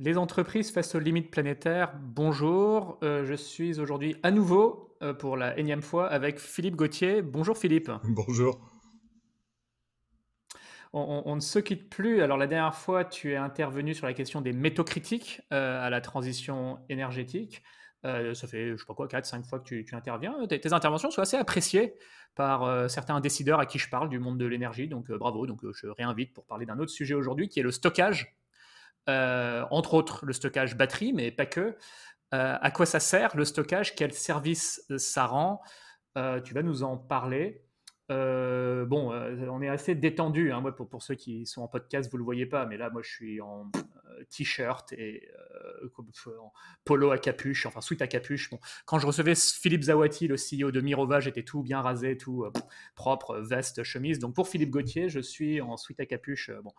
Les entreprises face aux limites planétaires, bonjour. Euh, je suis aujourd'hui à nouveau euh, pour la énième fois avec Philippe Gauthier. Bonjour Philippe. Bonjour. On, ne se quitte plus. Alors la dernière fois, tu es intervenu sur la question des métaux critiques euh, à la transition énergétique. ça fait, je sais pas quoi, 4-5 fois que tu, interviens. Tes, tes, interventions sont assez appréciées par certains décideurs à qui je parle du monde de l'énergie. Donc bravo. Donc je réinvite pour parler d'un autre sujet aujourd'hui qui est le stockage euh, entre autres le stockage batterie, mais pas que. Euh, à quoi ça sert le stockage? Quel service ça rend? Euh, Tu vas nous en parler. Euh, bon, euh, on est assez détendu. Hein, moi, pour, pour, ceux qui sont en podcast, vous le voyez pas, mais là, moi, je suis en euh, t-shirt et en polo à capuche, enfin sweat à capuche. Bon, quand je recevais Philippe Zawati, le CEO de Mirova, j'étais tout bien rasé, tout propre, veste, chemise. Donc pour Philippe Gauthier, je suis en sweat à capuche. bon,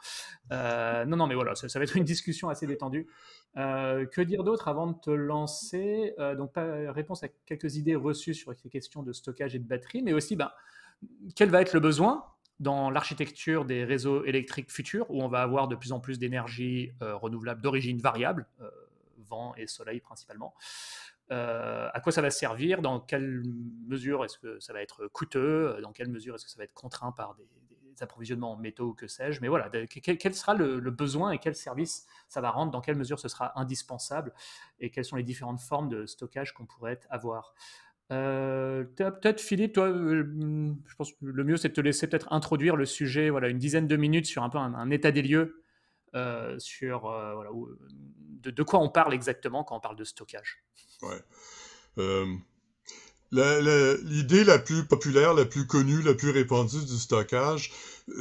non, non, mais voilà, ça, va être une discussion assez détendue. que dire d'autre avant de te lancer? Donc, pas, réponse à quelques idées reçues sur les questions de stockage et de batterie, mais aussi, ben quel va être le besoin dans l'architecture des réseaux électriques futurs, où on va avoir de plus en plus d'énergie euh, renouvelable d'origine variable, euh, vent et soleil principalement. Euh, à quoi ça va servir? Dans quelle mesure est-ce que ça va être coûteux? Dans quelle mesure est-ce que ça va être contraint par des, approvisionnements en métaux ou que sais-je? Mais voilà, quel, sera le, le, besoin et quel service ça va rendre? Dans quelle mesure ce sera indispensable? Et quelles sont les différentes formes de stockage qu'on pourrait avoir? Euh, peut-être Philippe, toi, euh, je pense que le mieux c'est de te laisser peut-être introduire le sujet, voilà, une dizaine de minutes sur un peu un, état des lieux, euh, sur voilà, de, quoi on parle exactement quand on parle de stockage. L'idée la, plus populaire, la plus connue, la plus répandue du stockage,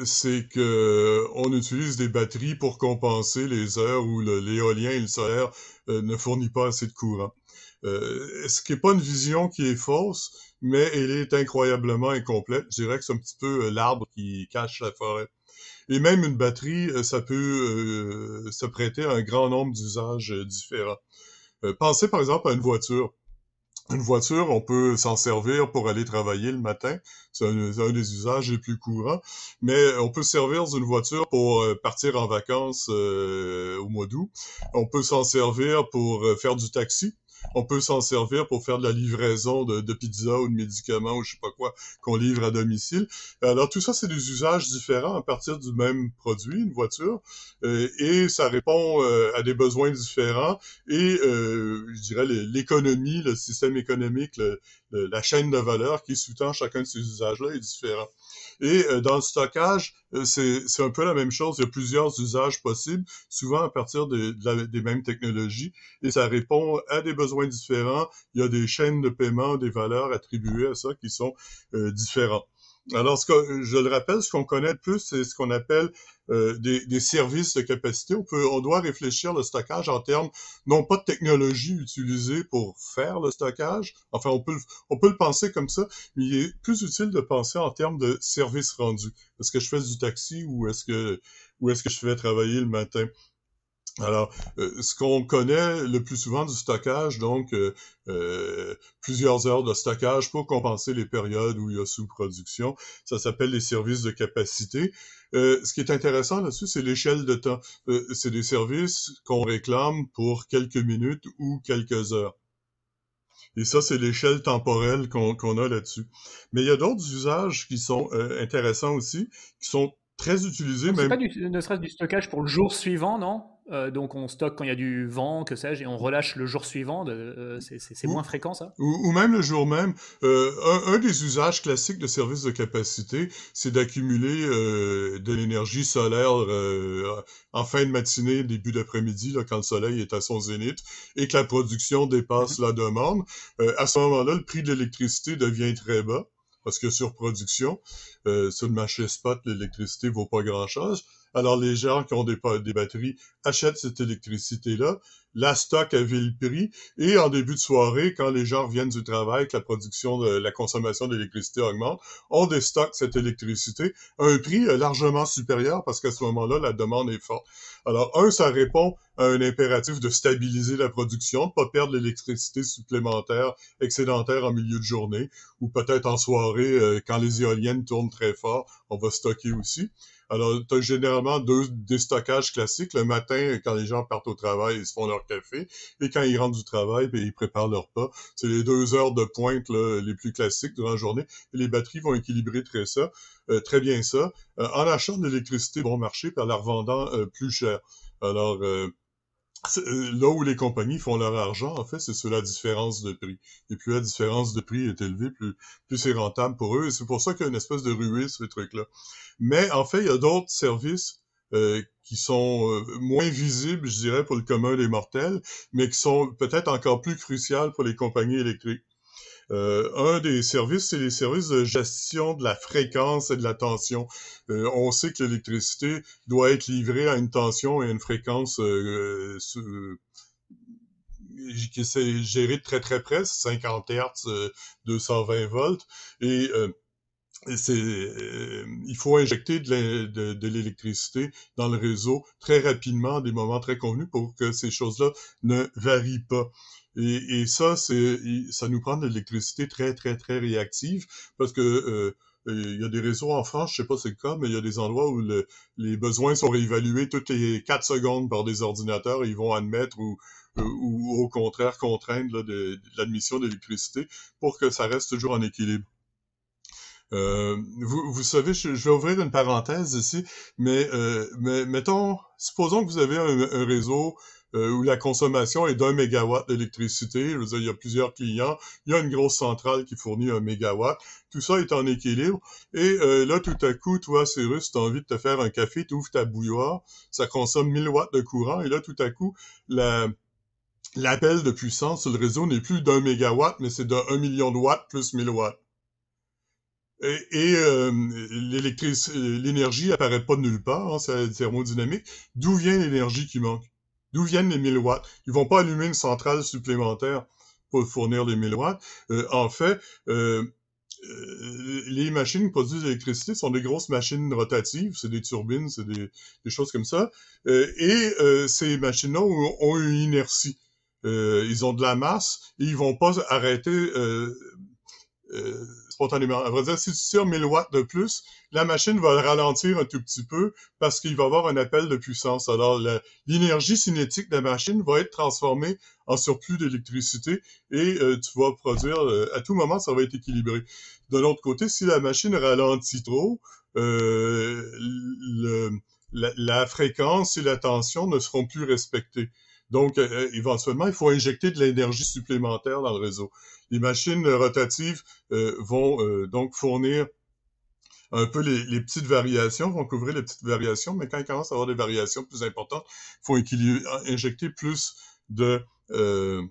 c'est que on utilise des batteries pour compenser les heures où l'éolien et le solaire ne fournissent pas assez de courant. Euh, ce qui n'est pas une vision qui est fausse, mais elle est incroyablement incomplète. Je dirais que c'est un petit peu euh, l'arbre qui cache la forêt. Et même une batterie, euh, ça peut se prêter à un grand nombre d'usages différents. pensez par exemple à une voiture. Une voiture, on peut s'en servir pour aller travailler le matin. C'est un, des usages les plus courants. Mais on peut servir d'une voiture pour partir en vacances au mois d'août. On peut s'en servir pour faire du taxi on peut s'en servir pour faire de la livraison de, pizza ou de médicaments ou je sais pas quoi qu'on livre à domicile. Alors tout ça, c'est des usages différents à partir du même produit, une voiture, euh, et ça répond euh, à des besoins différents et euh, je dirais l'économie, le système économique, la chaîne de valeur qui sous-tend chacun de ces usages-là est différent. Et euh, dans le stockage, euh, c'est un peu la même chose. Il y a plusieurs usages possibles, souvent à partir de, des mêmes technologies, et ça répond à des besoins différents. Il y a des chaînes de paiement, des valeurs attribuées à ça qui sont euh, différents. Alors, ce que, je le rappelle, ce qu'on connaît le plus, c'est ce qu'on appelle euh, des, services de capacité. On, peut, on doit réfléchir le stockage en termes, non pas de technologie utilisée pour faire le stockage, enfin, on peut, on peut le penser comme ça, mais il est plus utile de penser en termes de services rendus. Est-ce que je fais du taxi ou est-ce que, ou est-ce que je fais travailler le matin? Alors, euh, ce qu'on connaît le plus souvent du stockage, donc euh, euh, plusieurs heures de stockage pour compenser les périodes où il y a sous-production, ça s'appelle les services de capacité. ce qui est intéressant là-dessus, c'est l'échelle de temps. c'est des services qu'on réclame pour quelques minutes ou quelques heures. Et ça, c'est l'échelle temporelle qu'on a là-dessus. Mais il y a d'autres usages qui sont intéressants aussi, qui sont très utilisés. C'est pas du, ne serait-ce du stockage pour le jour suivant, non? Euh, donc on stocke quand il y a du vent, que sais-je, et on relâche le jour suivant. Euh, c'est moins fréquent ça? ou, même le jour même. Euh, un, des usages classiques de services de capacité, c'est d'accumuler de l'énergie solaire en fin de matinée, début d'après-midi, quand le soleil est à son zénith, et que la production dépasse mm-hmm. la demande. à ce moment-là, le prix de l'électricité devient très bas parce que sur production, sur le marché spot, l'électricité vaut pas grand-chose. Alors, les gens qui ont des, batteries achètent cette électricité-là, la stock à vil prix, et en début de soirée, quand les gens reviennent du travail, que la production de la consommation d'électricité augmente, on déstocke cette électricité à un prix euh, largement supérieur parce qu'à ce moment-là, la demande est forte. Alors, un, ça répond à un impératif de stabiliser la production, de pas perdre l'électricité supplémentaire excédentaire en milieu de journée, ou peut-être en soirée, euh, quand les éoliennes tournent très fort, on va stocker aussi. Alors, tu as généralement deux déstockages classiques. Le matin, quand les gens partent au travail, ils se font leur café. Et quand ils rentrent du travail, ben, ils préparent leur pas. C'est les deux heures de pointe les plus classiques durant la journée. Et les batteries vont équilibrer très ça, euh, très bien ça, euh, en achetant de l'électricité bon marché, par la revendant euh, plus cher. Alors, là où les compagnies font leur argent, en fait, c'est sur la différence de prix. Et plus la différence de prix est élevée, plus, c'est rentable pour eux. Et c'est pour ça qu'il y a une espèce de ruée, ce truc-là. Mais en fait, il y a d'autres services euh, qui sont euh, moins visibles, je dirais, pour le commun des mortels, mais qui sont peut-être encore plus cruciales pour les compagnies électriques. Euh, un des services, c'est les services de gestion de la fréquence et de la tension. Euh, on sait que l'électricité doit être livrée à une tension et à une fréquence euh, qui est gérée de très très près, 50 Hz, 220 volts, et c'est, il faut injecter de l'électricité dans le réseau très rapidement, à des moments très convenus, pour que ces choses-là ne varient pas. Et, ça, ça nous prend de l'électricité très, très, très réactive parce que euh, il y a des réseaux en France, je sais pas c'est le cas, mais il y a des endroits où le, les besoins sont réévalués toutes les quatre secondes par des ordinateurs et ils vont admettre ou, au contraire contraindre l'admission d'électricité pour que ça reste toujours en équilibre. Euh, vous, savez, je, vais ouvrir une parenthèse ici, mais, euh, mettons, supposons que vous avez un réseau euh, où la consommation est d'un mégawatt d'électricité. Je veux dire, il y a plusieurs clients, il y a une grosse centrale qui fournit un mégawatt. Tout ça est en équilibre. Et euh, là, tout à coup, toi, Cyrus, tu as envie de te faire un café, tu ouvres ta bouilloire, ça consomme 1000 watts de courant, et là, tout à coup, la, l'appel de puissance sur le réseau n'est plus d'un mégawatt, mais c'est d'un million de watts plus 1000 watts. Et, et euh, l'énergie apparaît pas de nulle part, hein, c'est thermodynamique. D'où vient l'énergie qui manque? D'où viennent les 1000 watts? Ils vont pas allumer une centrale supplémentaire pour fournir les 1000 watts. Euh, en fait, euh, euh, les machines qui produisent l'électricité sont des grosses machines rotatives, c'est des turbines, c'est des, des, choses comme ça. et ces machines-là ont, une inertie. ils ont de la masse et ils vont pas arrêter spontanément. À si tu tires 1000 watts de plus, la machine va ralentir un tout petit peu parce qu'il va avoir un appel de puissance. Alors, l'énergie cinétique de la machine va être transformée en surplus d'électricité et euh, tu vas produire, euh, à tout moment, ça va être équilibré. De l'autre côté, si la machine ralentit trop, euh, le, la, la, fréquence et la tension ne seront plus respectées. Donc, éventuellement, il faut injecter de l'énergie supplémentaire dans le réseau. Les machines rotatives euh, vont euh, donc fournir un peu les, les, petites variations, vont couvrir les petites variations, mais quand il commence à avoir des variations plus importantes, il faut injecter plus de euh,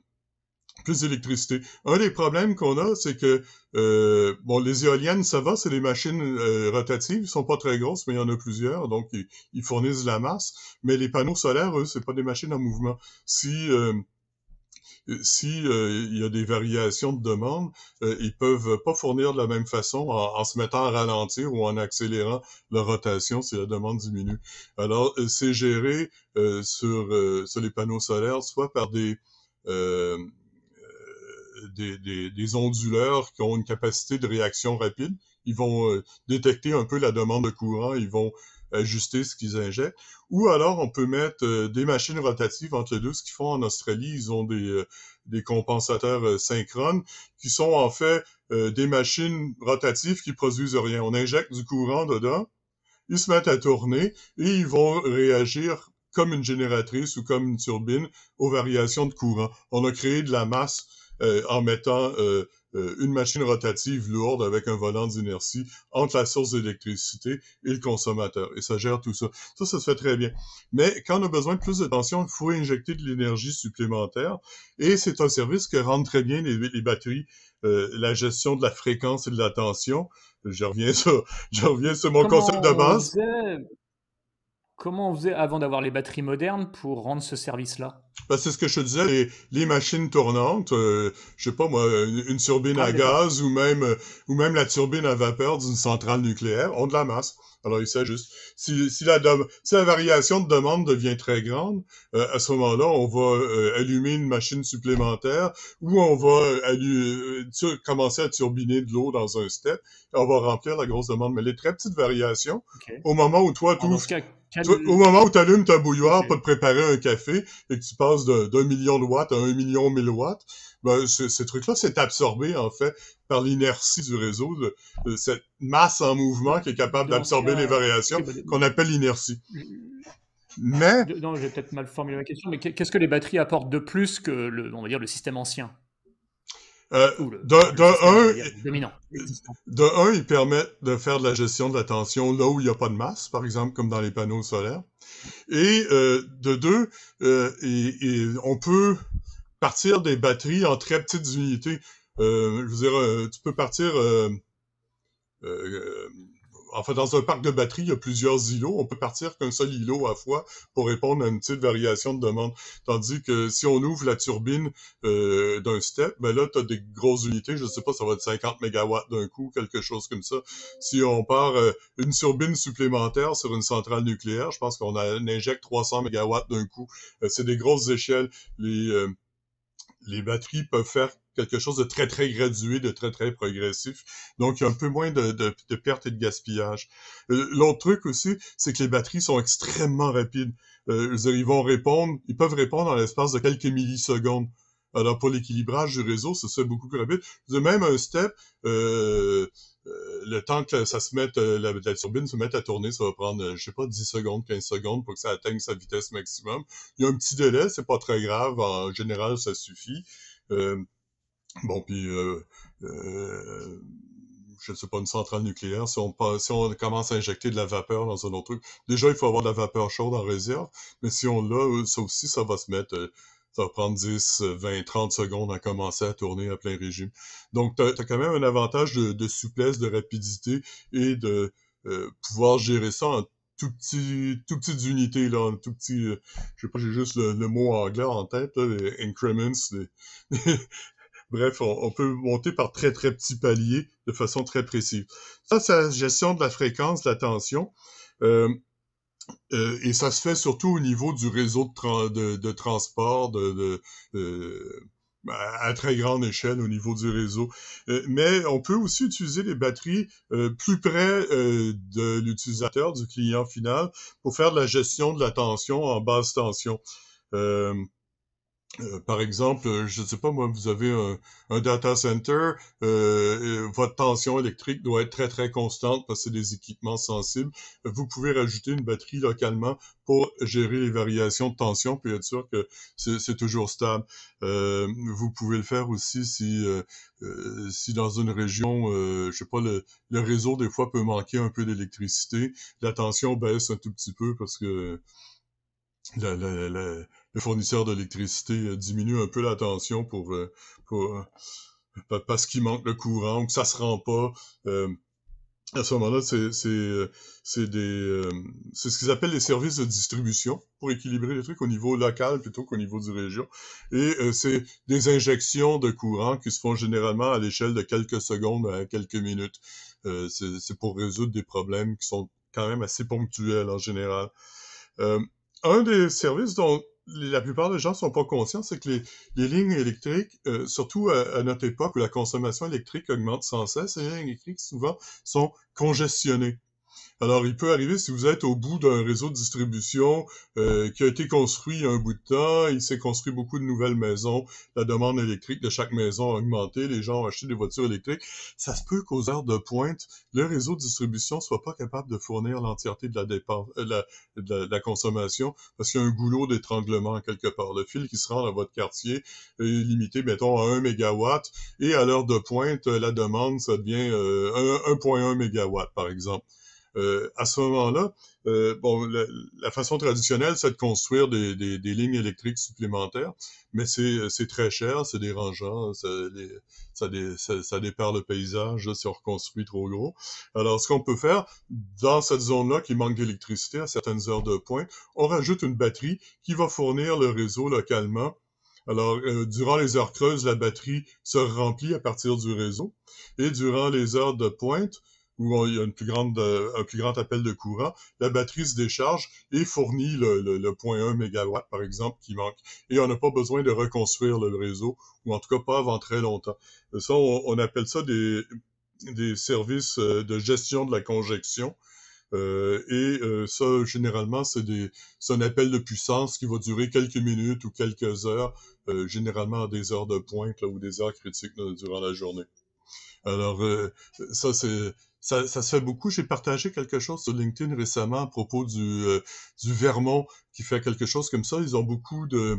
plus d'électricité. Un des problèmes qu'on a, c'est que euh, bon, les éoliennes, ça va, c'est des machines euh, rotatives, ils sont pas très grosses, mais il y en a plusieurs, donc ils, ils fournissent de la masse. Mais les panneaux solaires, eux, c'est pas des machines en mouvement. Si euh, si euh, il y a des variations de demande, euh, ils peuvent pas fournir de la même façon en, se mettant à ralentir ou en accélérant la rotation si la demande diminue. Alors, euh, c'est géré euh, sur, sur les panneaux solaires, soit par des, des, des, des, onduleurs qui ont une capacité de réaction rapide. Ils vont détecter un peu la demande de courant, ils vont ajuster ce qu'ils injectent. Ou alors, on peut mettre euh, des machines rotatives entre deux. Ce qu'ils font en Australie, ils ont des, euh, compensateurs euh, synchrones qui sont en fait des machines rotatives qui produisent rien. On injecte du courant dedans, ils se mettent à tourner et ils vont réagir comme une génératrice ou comme une turbine aux variations de courant. On a créé de la masse en mettant une machine rotative lourde avec un volant d'inertie entre la source d'électricité et le consommateur. Et ça gère tout ça. Ça, ça se fait très bien. Mais quand on a besoin de plus de tension, il faut injecter de l'énergie supplémentaire. Et c'est un service que rendent très bien les, les batteries. Euh, la gestion de la fréquence et de la tension. Je reviens sur, je reviens sur mon comment concept de base. Faisait... Comment on faisait avant d'avoir les batteries modernes pour rendre ce service-là? Ben, c'est ce que je te disais, les, les machines tournantes, euh, je sais pas moi, une, turbine Ah, à d'accord. gaz ou même euh, ou même la turbine à vapeur d'une centrale nucléaire ont de la masse. Alors il s'ajuste. Si, si, la, si la variation de demande devient très grande, euh, à ce moment-là, on va euh, allumer une machine supplémentaire ou on va euh, allu- euh, commencer à turbiner de l'eau dans un step et on va remplir la grosse demande. Mais les très petites variations, au moment où toi, tu au moment où tu allumes ta bouilloire Ok. pour te préparer un café et que tu passes de- d'un million de watts à un million mille watts, ben, ce- ces trucs-là, c'est absorbé, en fait, par l'inertie du réseau, de, de cette masse en mouvement qui est capable d'absorber cas, les variations bah, qu'on appelle l'inertie. je- Mais, Non, j'ai peut-être mal formulé ma question, mais qu'est- qu'est-ce que les batteries apportent de plus que le, on va dire, le système ancien? Euh, le, de, le de système, on va un, dominant de un, ils permettent de faire de la gestion de la tension là où il n'y a pas de masse, par exemple, comme dans les panneaux solaires. Et euh, de deux, euh, on peut partir des batteries en très petites unités. Euh, je veux dire, tu peux partir... Enfin, dans un parc de batteries, il y a plusieurs îlots. On peut partir qu'un seul îlot à fois pour répondre à une petite variation de demande. Tandis que si on ouvre la turbine euh, d'un step, ben là, tu as des grosses unités. Je sais pas, ça va être 50 mégawatts d'un coup, quelque chose comme ça. Si on part euh, une turbine supplémentaire sur une centrale nucléaire, je pense qu'on injecte 300 mégawatts d'un coup. Euh, c'est des grosses échelles. Les, euh, les batteries peuvent faire quelque chose de très, très gradué, de très, très progressif. Donc, il y a un peu moins de, de, pertes et de gaspillage. Euh, L'autre truc aussi, c'est que les batteries sont extrêmement rapides. Euh, ils vont répondre, ils peuvent répondre en l'espace de quelques millisecondes. Alors, pour l'équilibrage du réseau, ça se fait beaucoup plus rapide. Même un step, euh, euh, le temps que ça se mette, la, turbine se mette à tourner, ça va prendre, je sais pas, 10 secondes, 15 secondes pour que ça atteigne sa vitesse maximum. Il y a un petit délai, c'est pas très grave. En général, ça suffit. Bon, puis, euh, euh, je sais pas, une centrale nucléaire, si on, si on commence à injecter de la vapeur dans un autre truc, déjà, il faut avoir de la vapeur chaude en réserve, mais si on l'a, euh, ça aussi, ça va se mettre, euh, ça va prendre 10, euh, 20, 30 secondes à commencer à tourner à plein régime. Donc, tu as, quand même un avantage de, souplesse, de rapidité et de euh, pouvoir gérer ça en tout petit, tout petites unités, là, tout petit, euh, je sais pas, j'ai juste le, le mot anglais en tête, là, les increments, les- Bref, on, peut monter par très, très petits paliers de façon très précise. Ça, c'est la gestion de la fréquence, de la tension. Euh, euh, et ça se fait surtout au niveau du réseau de, tra- de, de transport à très grande échelle au niveau du réseau. Euh, mais on peut aussi utiliser les batteries plus près de l'utilisateur, du client final, pour faire de la gestion de la tension en basse tension. Euh, par exemple, euh, je ne sais pas, moi, vous avez un, un data center, euh, votre tension électrique doit être très, très constante parce que c'est des équipements sensibles. Vous pouvez rajouter une batterie localement pour gérer les variations de tension puis être sûr que c'est toujours stable. Euh, vous pouvez le faire aussi si, euh, si dans une région, je sais pas, le, le réseau des fois peut manquer un peu d'électricité. La tension baisse un tout petit peu parce que la, la, la, le fournisseur d'électricité euh, diminue un peu la tension pour, euh, pour euh, parce qu'il manque le courant ou que ça se rend pas. Euh, à ce moment-là, c'est c'est des euh, c'est ce qu'ils appellent les services de distribution pour équilibrer les trucs au niveau local plutôt qu'au niveau du région. Et euh, c'est des injections de courant qui se font généralement à l'échelle de quelques secondes à quelques minutes. C'est pour résoudre des problèmes qui sont quand même assez ponctuels en général. Un des services dont la plupart des gens sont pas conscients, c'est que les, les lignes électriques, euh, surtout à, à, notre époque où la consommation électrique augmente sans cesse, les lignes électriques souvent sont congestionnées. Alors, il peut arriver si vous êtes au bout d'un réseau de distribution euh, qui a été construit un bout de temps, il s'est construit beaucoup de nouvelles maisons, la demande électrique de chaque maison a augmenté, les gens ont acheté des voitures électriques. Ça se peut qu'aux heures de pointe, le réseau de distribution soit pas capable de fournir l'entièreté de la dépense, euh, la, de la, de la consommation, parce qu'il y a un goulot d'étranglement quelque part. Le fil qui se rend dans votre quartier est limité, mettons, à 1 mégawatt, et à l'heure de pointe, la demande, ça devient euh, 1,1 mégawatt, par exemple. Euh, à ce moment-là, euh, bon, la, façon traditionnelle, c'est de construire des, lignes électriques supplémentaires, mais c'est très cher, c'est dérangeant, ça, les, dépare le paysage si on reconstruit trop gros. Alors, ce qu'on peut faire, dans cette zone-là qui manque d'électricité à certaines heures de pointe, on rajoute une batterie qui va fournir le réseau localement alors, euh, durant les heures creuses, la batterie se remplit à partir du réseau. Et durant les heures de pointe, où il y a une plus grande, euh, un plus grand appel de courant, la batterie se décharge et fournit le, le, le 0.1 MW, par exemple, qui manque. Et on n'a pas besoin de reconstruire le réseau, ou en tout cas pas avant très longtemps. Ça, on, appelle ça des, services euh, de gestion de la conjection. Euh, et ça, généralement, c'est un appel de puissance qui va durer quelques minutes ou quelques heures, généralement à des heures de pointe ou des heures critiques durant la journée. Alors, ça, c'est ça, ça, se fait beaucoup. J'ai partagé quelque chose sur LinkedIn récemment à propos du, du Vermont qui fait quelque chose comme ça. Ils ont beaucoup de,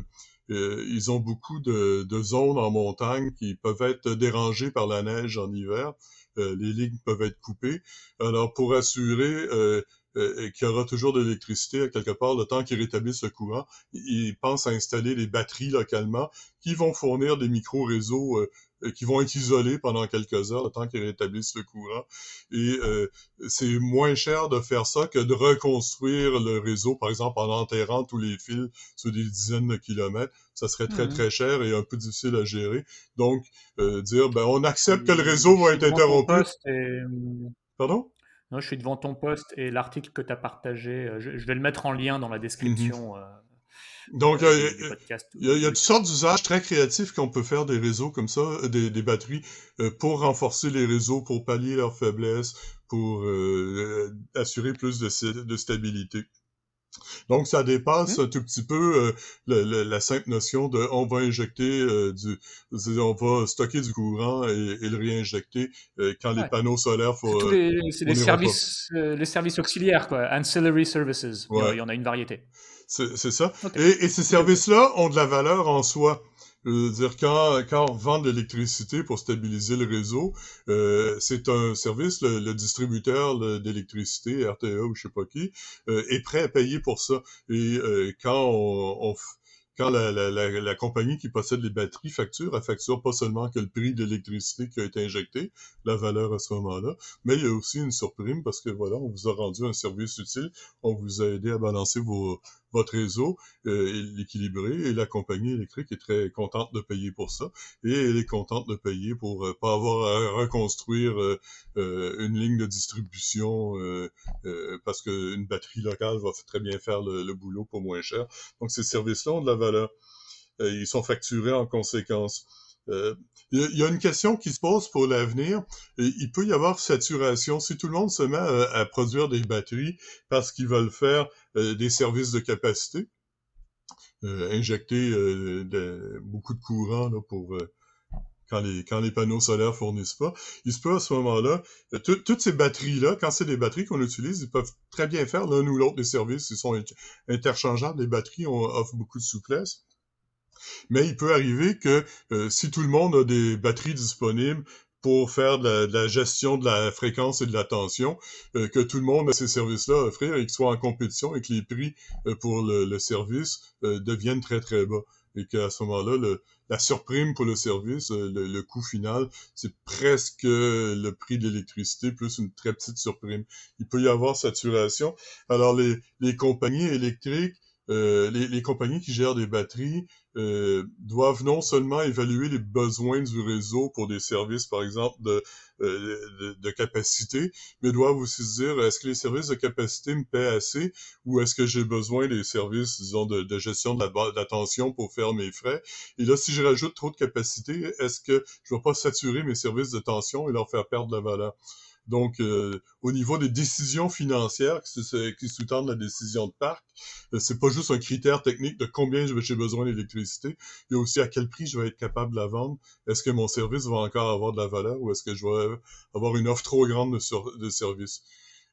ils ont beaucoup de, de, zones en montagne qui peuvent être dérangées par la neige en hiver. Euh, les lignes peuvent être coupées. Alors, pour assurer euh, euh, qu'il y aura toujours de l'électricité quelque part le temps qu'ils rétablissent le courant, ils pensent à installer des batteries localement qui vont fournir des micro-réseaux euh, qui vont être isolés pendant quelques heures, le temps qu'ils rétablissent le courant. Et euh, c'est moins cher de faire ça que de reconstruire le réseau, par exemple, en enterrant tous les fils sur des dizaines de kilomètres. Ça serait très, mmh très cher et un peu difficile à gérer. Donc, euh, dire, ben, on accepte que le réseau va être interrompu. Pardon? Non, je suis devant ton poste et l'article que tu as partagé, je, vais le mettre en lien dans la mmh description. Donc, euh, il y, a toutes sortes d'usages très créatifs qu'on peut faire des réseaux comme ça, euh, des, des batteries, euh, pour renforcer les réseaux, pour pallier leurs faiblesses, pour assurer plus de, de, stabilité. Donc, ça dépasse mmh. un tout petit peu la simple notion de on va injecter du, on va stocker du courant et, le réinjecter quand les panneaux solaires. C'est les, services, les services auxiliaires, quoi, ancillary services. Il y en a une variété. C'est ça. Et, ces services-là ont de la valeur en soi. Je veux dire, quand, quand on vend de l'électricité pour stabiliser le réseau, euh, c'est un service, le, distributeur d'électricité, RTE ou je sais pas qui, euh, est prêt à payer pour ça. Et euh, quand on, on, quand la, la, la, compagnie qui possède les batteries facture, elle facture pas seulement que le prix de l'électricité qui a été injecté, la valeur à ce moment-là, mais il y a aussi une surprime parce que voilà, on vous a rendu un service utile, on vous a aidé à balancer vos, votre réseau, euh, l'équilibrer, et la compagnie électrique est très contente de payer pour ça, et elle est contente de payer pour euh, pas avoir à reconstruire euh, euh une ligne de distribution euh, parce qu'une batterie locale va très bien faire le, le boulot pour moins cher. Donc ces services-là ont de la valeur. ils sont facturés en conséquence. Euh, il y a une question qui se pose pour l'avenir. Il peut y avoir saturation. Si tout le monde se met à, produire des batteries parce qu'ils veulent faire euh, des services de capacité, euh, injecter beaucoup de courant là, pour quand les, quand les panneaux solaires fournissent pas, il se peut à ce moment-là, toutes ces batteries-là, quand c'est des batteries qu'on utilise, ils peuvent très bien faire l'un ou l'autre des services. Ils sont interchangeables. Les batteries offrent beaucoup de souplesse. Mais il peut arriver que euh, si tout le monde a des batteries disponibles pour faire de la, gestion de la fréquence et de la tension, euh, que tout le monde a ces services-là à offrir et qu'ils soient en compétition et que les prix euh, pour le, service deviennent très très bas. Et qu'à ce moment-là, la surprime pour le service, le, coût final, c'est presque le prix de l'électricité plus une très petite surprime. Il peut y avoir saturation. Alors les, les compagnies électriques euh, les, compagnies qui gèrent des batteries euh, doivent non seulement évaluer les besoins du réseau pour des services, par exemple, de, euh, de, capacité, mais doivent aussi se dire, est-ce que les services de capacité me paient assez ou est-ce que j'ai besoin des services, disons, de, gestion de la, tension pour faire mes frais? Et là, si je rajoute trop de capacité, est-ce que je ne vais pas saturer mes services de tension et leur faire perdre la valeur? Donc, euh, au niveau des décisions financières qui, sous-tendent la décision de parc, euh, c'est pas juste un critère technique de combien j'ai besoin d'électricité, il y a aussi à quel prix je vais être capable de la vendre. Est-ce que mon service va encore avoir de la valeur ou est-ce que je vais avoir une offre trop grande de, de services?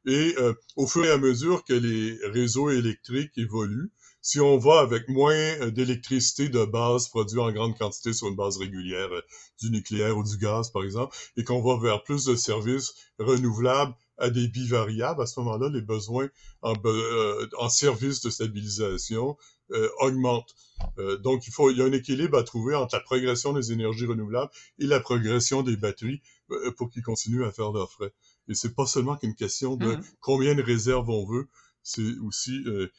Et euh, au fur et à mesure que les réseaux électriques évoluent, si on va avec moins euh, d'électricité de base produite en grande quantité sur une base régulière, euh, du nucléaire ou du gaz par exemple, et qu'on va vers plus de services renouvelables à des variables, à ce moment-là, les besoins en, euh, en services de stabilisation euh, augmentent. Euh, donc, il, faut, il y a un équilibre à trouver entre la progression des énergies renouvelables et la progression des batteries pour qu'ils continuent à faire leurs frais. Et c'est pas seulement qu'une question de mmh. combien de réserves on veut, c'est aussi euh,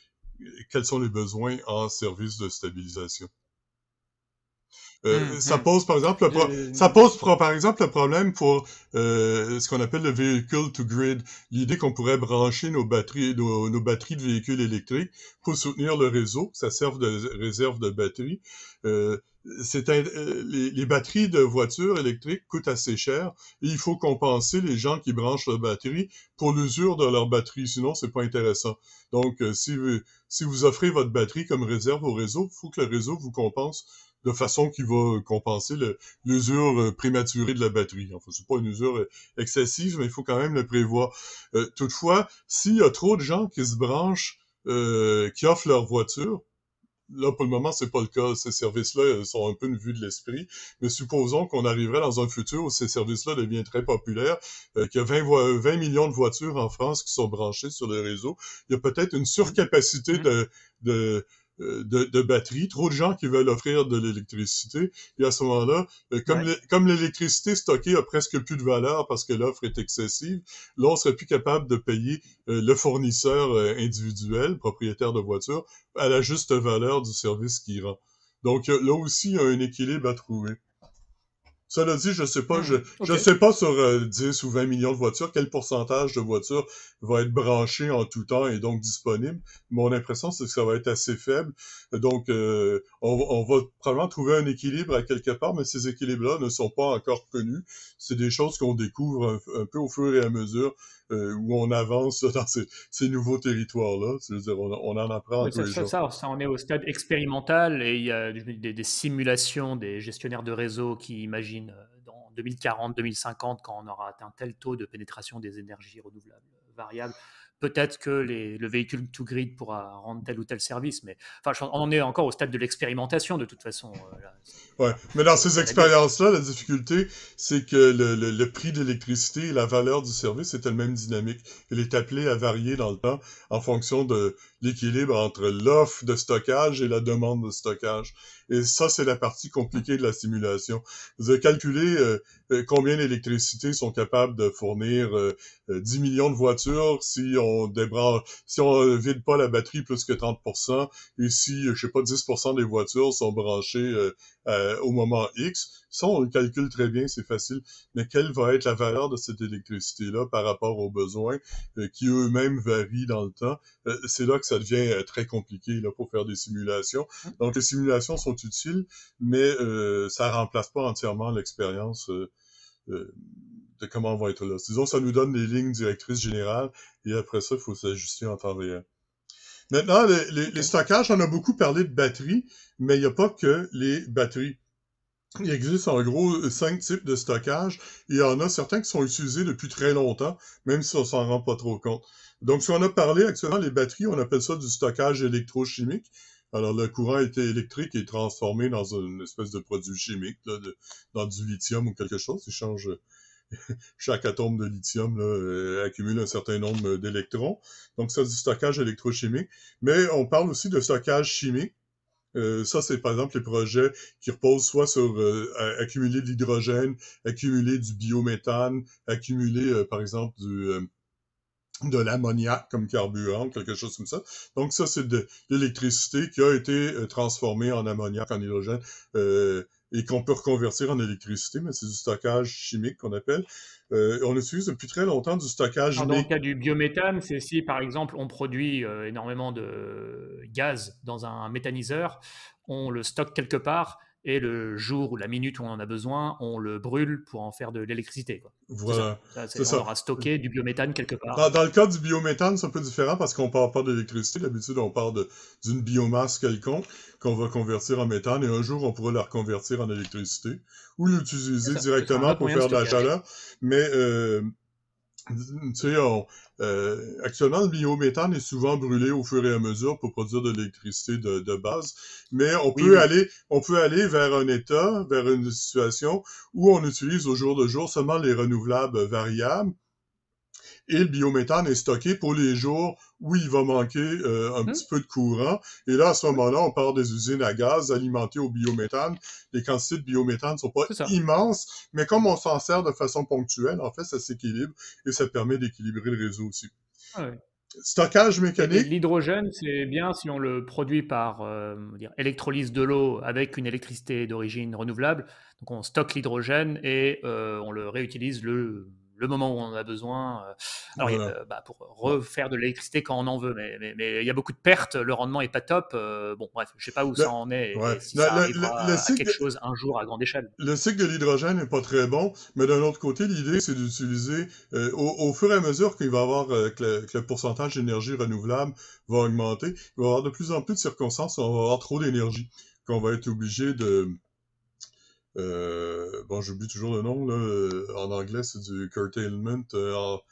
quels sont les besoins en service de stabilisation? Euh, mmh, ça mmh. pose par exemple le ça pose par exemple le problème pour euh, ce qu'on appelle le vehicle to grid, l'idée qu'on pourrait brancher nos batteries nos, nos, batteries de véhicules électriques pour soutenir le réseau, ça sert de réserve de batterie. Euh, euh, les, les, batteries de voitures électriques coûtent assez cher et il faut compenser les gens qui branchent leur batterie pour l'usure de leur batterie, sinon c'est pas intéressant. Donc euh, si vous, si vous offrez votre batterie comme réserve au réseau, il faut que le réseau vous compense de façon qui va compenser l'usure euh, prématurée de la batterie. Enfin, c'est pas une usure excessive, mais il faut quand même le prévoir. toutefois, s'il y a trop de gens qui se branchent, qui offrent leur voiture, Là, pour le moment, c'est pas le cas. Ces services-là sont un peu une vue de l'esprit. Mais supposons qu'on arriverait dans un futur où ces services-là deviennent très populaires, euh, qu'il y a 20, 20, millions de voitures en France qui sont branchées sur le réseau. Il y a peut-être une surcapacité mmh. de, de euh, de, de batteries, trop de gens qui veulent offrir de l'électricité. Et à ce moment-là, euh, comme l'électricité stockée a presque plus de valeur parce que l'offre est excessive, là, on serait plus capable de payer euh, le fournisseur individuel, propriétaire de voiture, à la juste valeur du service qu'il rend. Donc là aussi, il y a un équilibre à trouver. Cela dit, je sais pas, je, hmm, je sais pas sur 10 ou 20 millions de voitures quel pourcentage de voitures va être branché en tout temps et donc disponible. Mon impression, c'est que ça va être assez faible. Donc, euh, on, on, va probablement trouver un équilibre à quelque part, mais ces équilibres-là ne sont pas encore connus. C'est des choses qu'on découvre un, peu au fur et à mesure euh, où on avance dans ces, ces nouveaux territoires-là. C'est-à-dire, on, on, en apprend oui, ça, ça, ça, on est au stade expérimental et il y a des, des simulations des gestionnaires de réseau qui imaginent euh, dans 2040, 2050, quand on aura atteint tel taux de pénétration des énergies renouvelables variable. Peut-être que le véhicule to grid pourra rendre tel ou tel service, mais enfin, on est encore au stade de l'expérimentation de toute façon. Euh, ouais, mais dans ces expériences-là, la difficulté, c'est que le, le, prix de l'électricité et la valeur du service est elle-même dynamique. Elle est appelée à varier dans le temps en fonction de l'équilibre entre l'offre de stockage et la demande de stockage. Et ça, c'est la partie compliquée de la simulation. Avez calculé euh, euh, combien d'électricité sont capables de fournir 10 millions de voitures si on débranche, si on vide pas la batterie plus que 30%, et si, je sais pas, 10% des voitures sont branchées euh, euh, au moment X. Ça, on le calcule très bien, c'est facile. Mais quelle va être la valeur de cette électricité-là par rapport aux besoins euh, qui eux-mêmes varient dans le temps? c'est là que ça devient très compliqué là, pour faire des simulations. Donc, les simulations sont utiles, mais ça remplace pas entièrement l'expérience de comment on va être là. Disons, ça nous donne des lignes directrices générales et après ça, il faut s'ajuster en temps réel. Maintenant, les, les, stockages, on a beaucoup parlé de batteries, mais il n'y a pas que les batteries. Il existe en gros cinq types de stockage et il y en a certains qui sont utilisés depuis très longtemps, même si on s'en rend pas trop compte. Donc, si on a parlé actuellement, les batteries, on appelle ça du stockage électrochimique. Alors, le courant électrique est transformé dans une espèce de produit chimique, là, de, dans du lithium ou quelque chose. Il change chaque atome de lithium euh, accumule un certain nombre d'électrons. Donc ça, c'est du stockage électrochimique. Mais on parle aussi de stockage chimique. Euh, ça, c'est par exemple les projets qui reposent soit sur euh, accumuler de l'hydrogène, accumuler du biométhane, accumuler par exemple de l'ammoniac comme carburant, quelque chose comme ça. Donc ça, c'est de l'électricité qui a été transformée en ammoniac, en hydrogène. Et qu'on peut reconvertir en électricité, mais c'est du stockage chimique qu'on appelle. Euh, on utilise depuis très longtemps du stockage. Dans le cas du biométhane, c'est si par exemple on produit euh, énormément de gaz dans un méthaniseur, on le stocke quelque part et le jour ou la minute où on en a besoin, on le brûle pour en faire de l'électricité. Voilà. C'est ça. On aura stocké du biométhane quelque part. Dans, le cas du biométhane, c'est un peu différent parce qu'on ne parle pas d'électricité. D'habitude, on parle d'une biomasse quelconque qu'on va convertir en méthane et un jour, on pourra la reconvertir en électricité ou l'utiliser directement pour faire de la chaleur. Mais euh, tu sais, euh, actuellement, le biométhane est souvent brûlé au fur et à mesure pour produire de l'électricité de, de, base, mais on peut aller, on peut aller vers un état, vers une situation où on utilise au jour de jour seulement les renouvelables variables et le biométhane est stocké pour les jours où il va manquer euh, un mmh. petit peu de courant. Et là, à ce moment-là, on part des usines à gaz alimentées au biométhane. Les quantités de biométhane ne sont pas immenses, mais comme on s'en sert de façon ponctuelle, en fait, ça s'équilibre et ça permet d'équilibrer le réseau aussi. Ah Stockage mécanique. L'hydrogène, c'est bien si on le produit par euh, dire, électrolyse de l'eau avec une électricité d'origine renouvelable. Donc on stocke l'hydrogène et euh, on le réutilise le le moment où on en a besoin. Euh, euh, bah, pour refaire de l'électricité quand on en veut, mais, mais, il y a beaucoup de pertes, le rendement est pas top. Euh, bon, bref, je sais pas où ça en est, si ça arrivera à quelque chose un jour à grande échelle. Le cycle de l'hydrogène n'est pas très bon, mais d'un autre côté, l'idée, c'est d'utiliser, au, fur et à mesure qu'il va avoir, que le, pourcentage d'énergie renouvelable va augmenter, il va y avoir de plus en plus de circonstances où on va avoir trop d'énergie, qu'on va être obligé de euh, bon, j'oublie toujours le nom, là. Euh, en anglais, c'est du curtailment. Euh, en,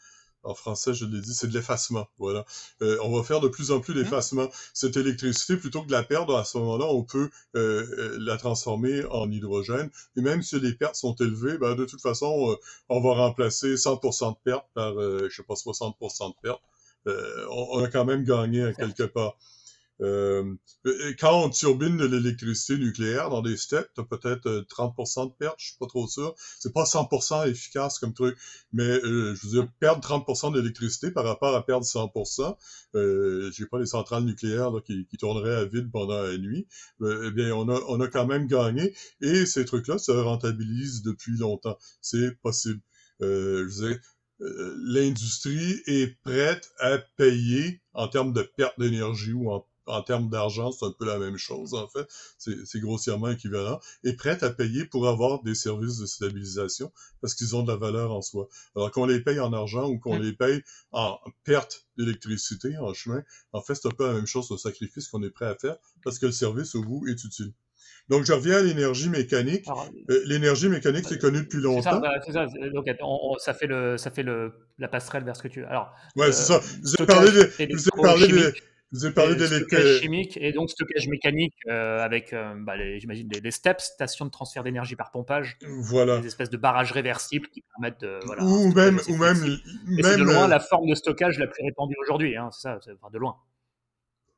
en, français, je l'ai dit, c'est de l'effacement. Voilà. Euh, on va faire de plus en plus mmh. d'effacement. Cette électricité, plutôt que de la perdre, à ce moment-là, on peut euh, la transformer en hydrogène. Et même si les pertes sont élevées, ben, de toute façon, on va remplacer 100% de pertes par, je sais pas, 60% de pertes. On, on, a quand même gagné à quelque part. Euh, quand on turbine de l'électricité nucléaire dans des steppes, tu as peut-être 30% euh, de perte, je suis pas trop sûr. C'est pas 100% efficace comme truc, mais euh, je veux dire, perdre 30% d'électricité par rapport à perdre 100%, euh, j'ai pas les centrales nucléaires qui, qui, tourneraient à vide pendant la nuit, euh, eh bien, on a, on a quand même gagné, et ces trucs-là se rentabilisent depuis longtemps. C'est possible. Euh, je veux dire, l'industrie est prête à payer en termes de perte d'énergie ou en en termes d'argent, c'est un peu la même chose, en fait. C'est grossièrement équivalent. Et prête à payer pour avoir des services de stabilisation parce qu'ils ont de la valeur en soi. Alors qu'on les paye en argent ou qu'on mm. les paye en perte d'électricité en chemin, en fait, c'est un peu la même chose, le sacrifice qu'on est prêt à faire parce que le service au bout est utile. Donc, je reviens à l'énergie mécanique. Euh, l'énergie mécanique, c'est connu depuis longtemps. Bah, c'est ça, Donc, ça fait, le, ça fait le, la passerelle vers ce que tu... Alors, ouais, c'est ça. Vous avez parlé de... Vous avez parlé de vous avez parlé de stockage chimique et donc stockage mécanique euh, avec, euh, bah, j'imagine, des, steps, stations de transfert d'énergie par pompage. Voilà. Des espèces de barrages réversibles qui permettent de. Voilà, ou même. Ou même, c'est de loin euh, la forme de stockage la plus répandue aujourd'hui, hein, c'est ça, enfin, de loin.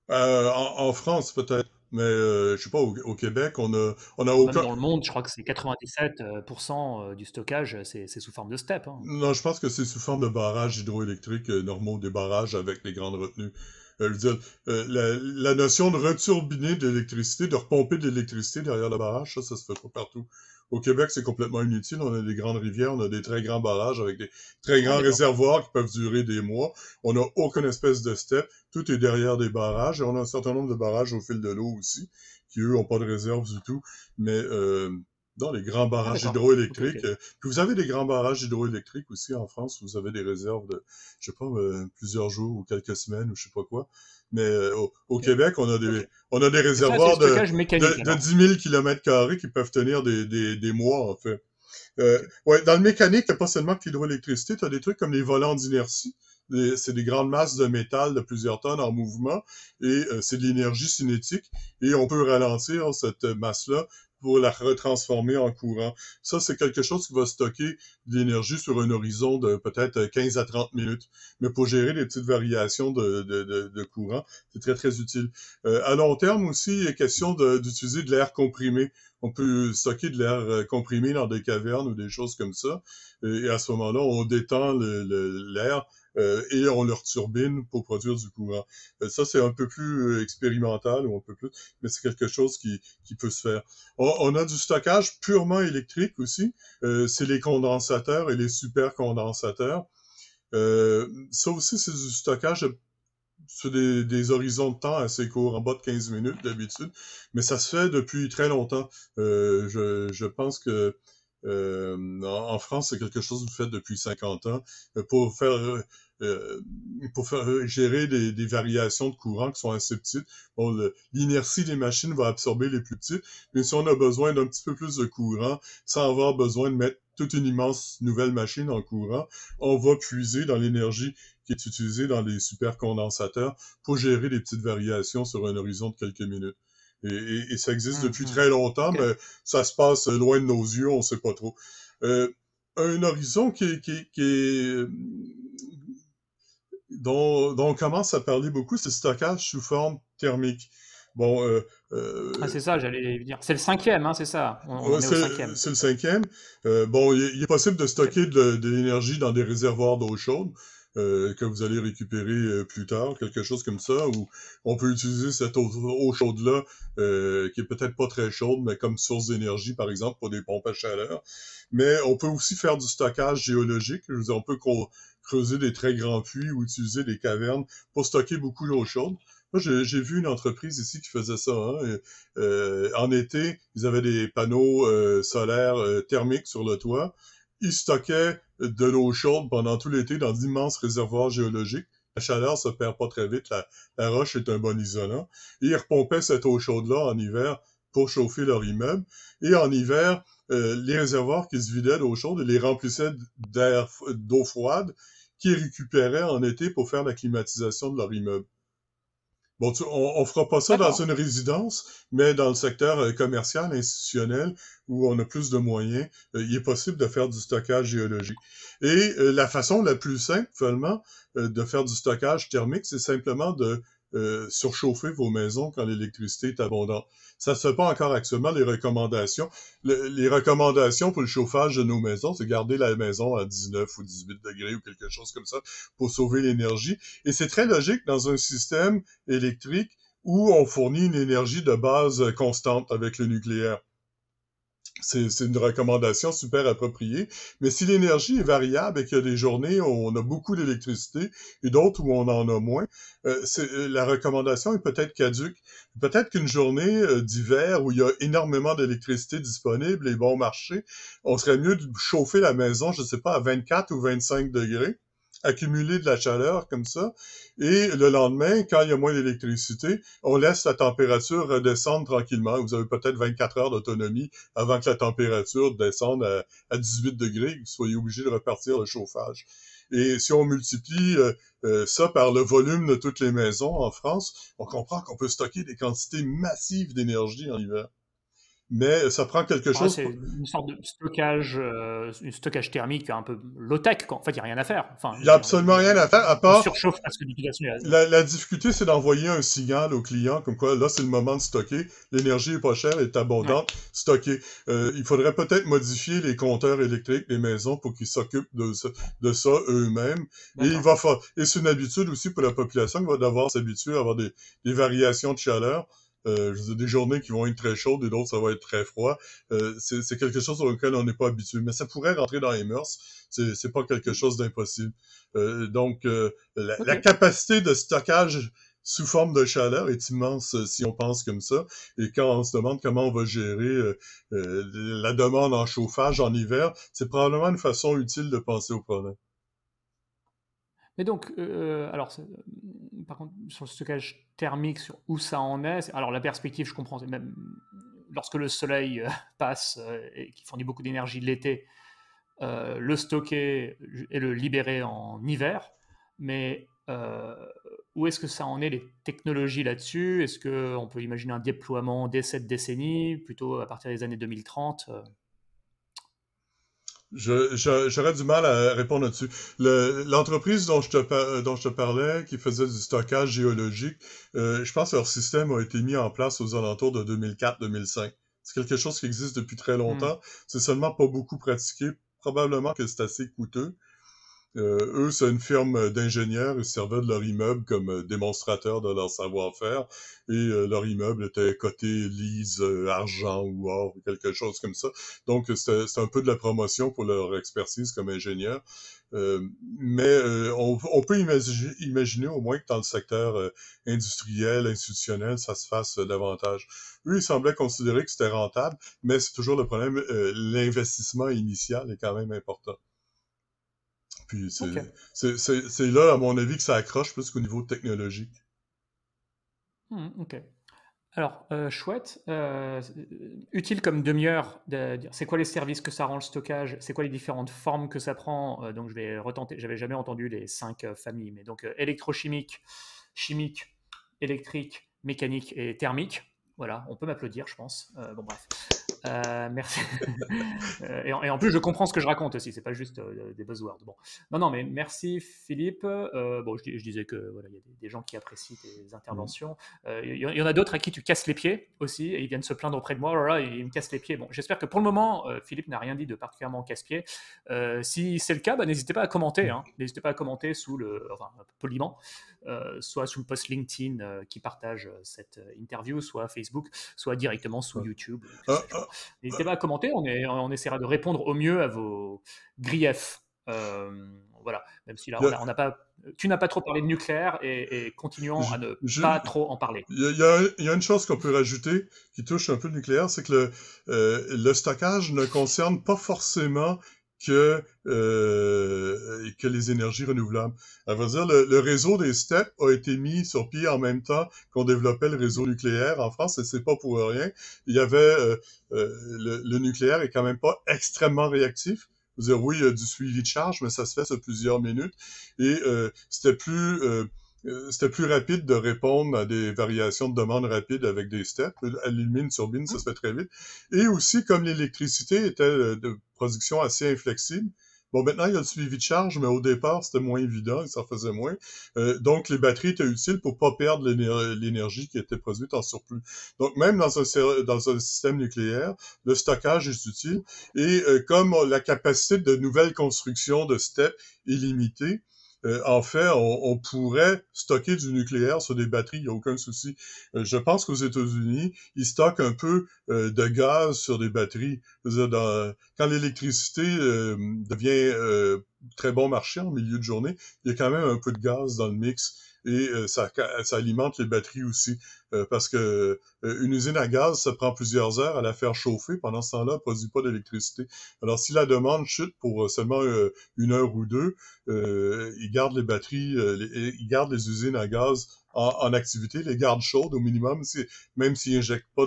en, France, peut-être. Mais je sais pas, au, Québec, on a, on a aucun. dans le monde, je crois que c'est 97% du stockage, c'est sous forme de step. Hein. Non, je pense que c'est sous forme de barrages hydroélectriques normaux, des barrages avec les grandes retenues. Euh, dire, euh, la, la, notion de returbiner de l'électricité, de repomper de l'électricité derrière le barrage, ça, ça se fait pas partout. Au Québec, c'est complètement inutile. On a des grandes rivières, on a des très grands barrages avec des très grands ah, réservoirs qui peuvent durer des mois. On n'a aucune espèce de step. Tout est derrière des barrages. Et on a un certain nombre de barrages au fil de l'eau aussi, qui eux ont pas de réserve du tout. Mais euh, dans les grands barrages ah, hydroélectriques. Euh, vous avez des grands barrages hydroélectriques aussi en France. Vous avez des réserves de, je sais pas, euh, plusieurs jours ou quelques semaines ou je sais pas quoi. Mais euh, au, Québec, on a des, on a des réservoirs de, de, 10 000 km carrés qui peuvent tenir des, des, des mois, en fait. Euh, ouais, dans le mécanique, t'as pas seulement que l'hydroélectricité, tu as des trucs comme les volants d'inertie. C'est des grandes masses de métal de plusieurs tonnes en mouvement et c'est de l'énergie cinétique et on peut ralentir cette masse-là pour la retransformer en courant. Ça, c'est quelque chose qui va stocker de l'énergie sur un horizon de peut-être 15 à 30 minutes. Mais pour gérer les petites variations de, de, de, courant, c'est très, très utile. Euh, à long terme aussi, il est question d'utiliser de, l'air comprimé. On peut stocker de l'air euh, comprimé dans des cavernes ou des choses comme ça. Et, à ce moment-là, on détend l'air et on leur turbine pour produire du courant. Euh, ça, c'est un peu plus euh, expérimental ou un peu plus, mais c'est quelque chose qui, qui peut se faire. On, a du stockage purement électrique aussi. c'est les condensateurs et les supercondensateurs. Euh, ça aussi, c'est du stockage sur des, des, horizons de temps assez courts, en bas de 15 minutes d'habitude, mais ça se fait depuis très longtemps. Euh, je, je, pense que euh, en, France, c'est quelque chose que vous faites depuis 50 ans. Pour faire euh, pour faire euh, gérer des, variations de courant qui sont assez petites. L'inertie des machines va absorber les plus petites, mais si on a besoin d'un petit peu plus de courant, sans avoir besoin de mettre toute une immense nouvelle machine en courant, on va puiser dans l'énergie qui est utilisée dans les supercondensateurs pour gérer des petites variations sur un horizon de quelques minutes. Et, et, ça existe depuis mm-hmm. très longtemps, mais ça se passe loin de nos yeux, on sait pas trop. Euh, un horizon qui, qui, qui est dont, dont, on commence à parler beaucoup, c'est le stockage sous forme thermique. Bon, euh, euh, ah, c'est ça, j'allais dire. C'est le cinquième, hein, c'est ça. c'est le cinquième. Euh, bon, il, est possible de stocker de, de l'énergie dans des réservoirs d'eau chaude. Euh, que vous allez récupérer euh, plus tard, quelque chose comme ça, ou on peut utiliser cette eau, chaude-là, euh, qui est peut-être pas très chaude, mais comme source d'énergie, par exemple, pour des pompes à chaleur. Mais on peut aussi faire du stockage géologique. Je on peut creuser des très grands puits ou utiliser des cavernes pour stocker beaucoup d'eau chaude. Moi, j'ai vu une entreprise ici qui faisait ça. Hein, euh, en été, ils avaient des panneaux solaires thermiques sur le toit. Ils stockaient de l'eau chaude pendant tout l'été dans d'immenses réservoirs géologiques. La chaleur se perd pas très vite, la, roche est un bon isolant. Ils repompaient cette eau chaude-là en hiver pour chauffer leur immeuble. Et en hiver, euh, les réservoirs qui se vidaient d'eau chaude, les remplissaient d'eau froide, qu'ils récupéraient en été pour faire la climatisation de leur immeuble. Bon, on, ne fera pas ça dans une résidence, mais dans le secteur euh, commercial, institutionnel, où on a plus de moyens, euh, il est possible de faire du stockage géologique. Et euh, la façon la plus simple, finalement, de faire du stockage thermique, c'est simplement de surchauffer vos maisons quand l'électricité est abondante. Ça se fait pas encore actuellement, les recommandations. les recommandations pour le chauffage de nos maisons, c'est garder la maison à 19 ou 18 degrés ou quelque chose comme ça pour sauver l'énergie. Et c'est très logique dans un système électrique où on fournit une énergie de base constante avec le nucléaire c'est une recommandation super appropriée. Mais si l'énergie est variable et qu'il y a des journées où on a beaucoup d'électricité et d'autres où on en a moins, euh, euh, la recommandation est peut-être caduque. Peut-être qu'une journée euh, d'hiver où il y a énormément d'électricité disponible et bon marché, on serait mieux de chauffer la maison, je ne sais pas, à 24 ou 25 degrés accumuler de la chaleur comme ça. Et le lendemain, quand il y a moins d'électricité, on laisse la température redescendre tranquillement. Vous avez peut-être 24 heures d'autonomie avant que la température descende à, 18 degrés, vous soyez obligé de repartir le chauffage. Et si on multiplie euh, euh, ça par le volume de toutes les maisons en France, on comprend qu'on peut stocker des quantités massives d'énergie en hiver mais ça prend quelque chose. C'est une sorte de stockage, euh, un stockage thermique un peu low-tech. En fait, il n'y a rien à faire. Enfin, il n'y a absolument rien à faire, à part. Surchauffe parce que la, la difficulté, c'est d'envoyer un signal au client, comme quoi là, c'est le moment de stocker. L'énergie est pas chère, elle est abondante, stocker. Euh, il faudrait peut-être modifier les compteurs électriques des maisons pour qu'ils s'occupent de, de ça eux-mêmes. Et il va et c'est une habitude aussi pour la population qui va devoir s'habituer à avoir des, des variations de chaleur. Euh, je des journées qui vont être très chaudes et d'autres, ça va être très froid. Euh, c'est quelque chose sur lequel on n'est pas habitué. Mais ça pourrait rentrer dans les mœurs. C'est pas quelque chose d'impossible. Euh, donc, euh, la, la, capacité de stockage sous forme de chaleur est immense euh, si on pense comme ça. Et quand on se demande comment on va gérer la demande en chauffage en hiver, c'est probablement une façon utile de penser au problème. Mais donc, euh, alors, par contre, sur le stockage thermique, sur où ça en est, alors la perspective, je comprends, c'est même lorsque le soleil euh, passe euh, et qui fournit beaucoup d'énergie l'été, le stocker et le libérer en hiver. Mais où est-ce que ça en est, les technologies là-dessus? Est-ce qu'on peut imaginer un déploiement dès cette décennie, plutôt à partir des années 2030 J'aurais du mal à répondre là-dessus. L'entreprise dont, je te, dont je te parlais, qui faisait du stockage géologique, euh, je pense que leur système a été mis en place aux alentours de 2004-2005. C'est quelque chose qui existe depuis très longtemps. Hmm. C'est seulement pas beaucoup pratiqué. Probablement que c'est assez coûteux. Euh, eux, c'est une firme d'ingénieurs. Ils servaient de leur immeuble comme euh, démonstrateur de leur savoir-faire. Et euh, leur immeuble était coté lise, argent ou or, quelque chose comme ça. Donc, c'est un peu de la promotion pour leur expertise comme ingénieur. mais on, peut imaginer, au moins que dans le secteur industriel, institutionnel, ça se fasse davantage. Eux, ils semblaient considérer que c'était rentable, mais c'est toujours le problème, l'investissement initial est quand même important. Puis c'est là, à mon avis, que ça accroche plus qu'au niveau technologique. Hmm, ok. Alors, euh, chouette. Euh, utile comme demi-heure de dire c'est quoi les services que ça rend le stockage, c'est quoi les différentes formes que ça prend? Euh, donc, je vais retenter. J'avais jamais entendu les cinq familles, mais donc électrochimique, chimique, électrique, mécanique et thermique. Voilà, on peut m'applaudir, je pense. bon, bref. Euh, merci. Euh, et, en, plus, je comprends ce que je raconte aussi. C'est pas juste euh, des buzzwords. Bon, non, non, mais merci Philippe. bon, je, disais que voilà, il y a des, gens qui apprécient tes interventions. Il y, en a d'autres à qui tu casses les pieds aussi, et ils viennent se plaindre auprès de moi. Oh là, ils me cassent les pieds. Bon, j'espère que pour le moment, Philippe n'a rien dit de particulièrement casse-pied. si c'est le cas, bah, n'hésitez pas à commenter. Hein. N'hésitez pas à commenter sous le, enfin, poliment, soit sous le post LinkedIn qui partage cette interview, soit Facebook, soit directement sous YouTube. Ah, ah. N'hésitez pas à commenter, on, est, on, essaiera de répondre au mieux à vos griefs. Euh, voilà, même si là, on n'a pas tu n'as pas trop parlé de nucléaire et, continuons à ne pas trop en parler. Il y, a, une chose qu'on peut rajouter qui touche un peu le nucléaire, c'est que le, euh, le stockage ne concerne pas forcément que, euh, que les énergies renouvelables. À vrai dire, le, réseau des STEP a été mis sur pied en même temps qu'on développait le réseau nucléaire en France, et c'est pas pour rien. Il y avait euh, euh, le, nucléaire est quand même pas extrêmement réactif. Dire, oui, il y a du suivi de charge, mais ça se fait sur plusieurs minutes. Et euh, c'était plus euh, c'était plus rapide de répondre à des variations de demande rapides avec des steps. Allumer une turbine, ça se fait très vite. Et aussi, comme l'électricité était euh, de production assez inflexible, Bon, maintenant, il y a le suivi de charge, mais au départ, c'était moins évident et ça faisait moins. Euh, donc, les batteries étaient utiles pour pas perdre l'énergie qui était produite en surplus. Donc, même dans un, dans un système nucléaire, le stockage est utile. Et comme la capacité de nouvelles constructions de STEP est limitée, euh, en fait, on, pourrait stocker du nucléaire sur des batteries, il n'y a aucun souci. Euh, je pense qu'aux États-Unis, ils stockent un peu euh, de gaz sur des batteries. quand l'électricité devient très bon marché en milieu de journée, il y a quand même un peu de gaz dans le mix et euh, ça, ça, alimente les batteries aussi. Euh, parce que euh, une usine à gaz, ça prend plusieurs heures à la faire chauffer. Pendant ce temps-là, elle produit pas d'électricité. Alors, si la demande chute pour seulement une heure ou deux, ils gardent les batteries, ils gardent les usines à gaz en, activité, les gardent chaudes au minimum, même s'ils injectent pas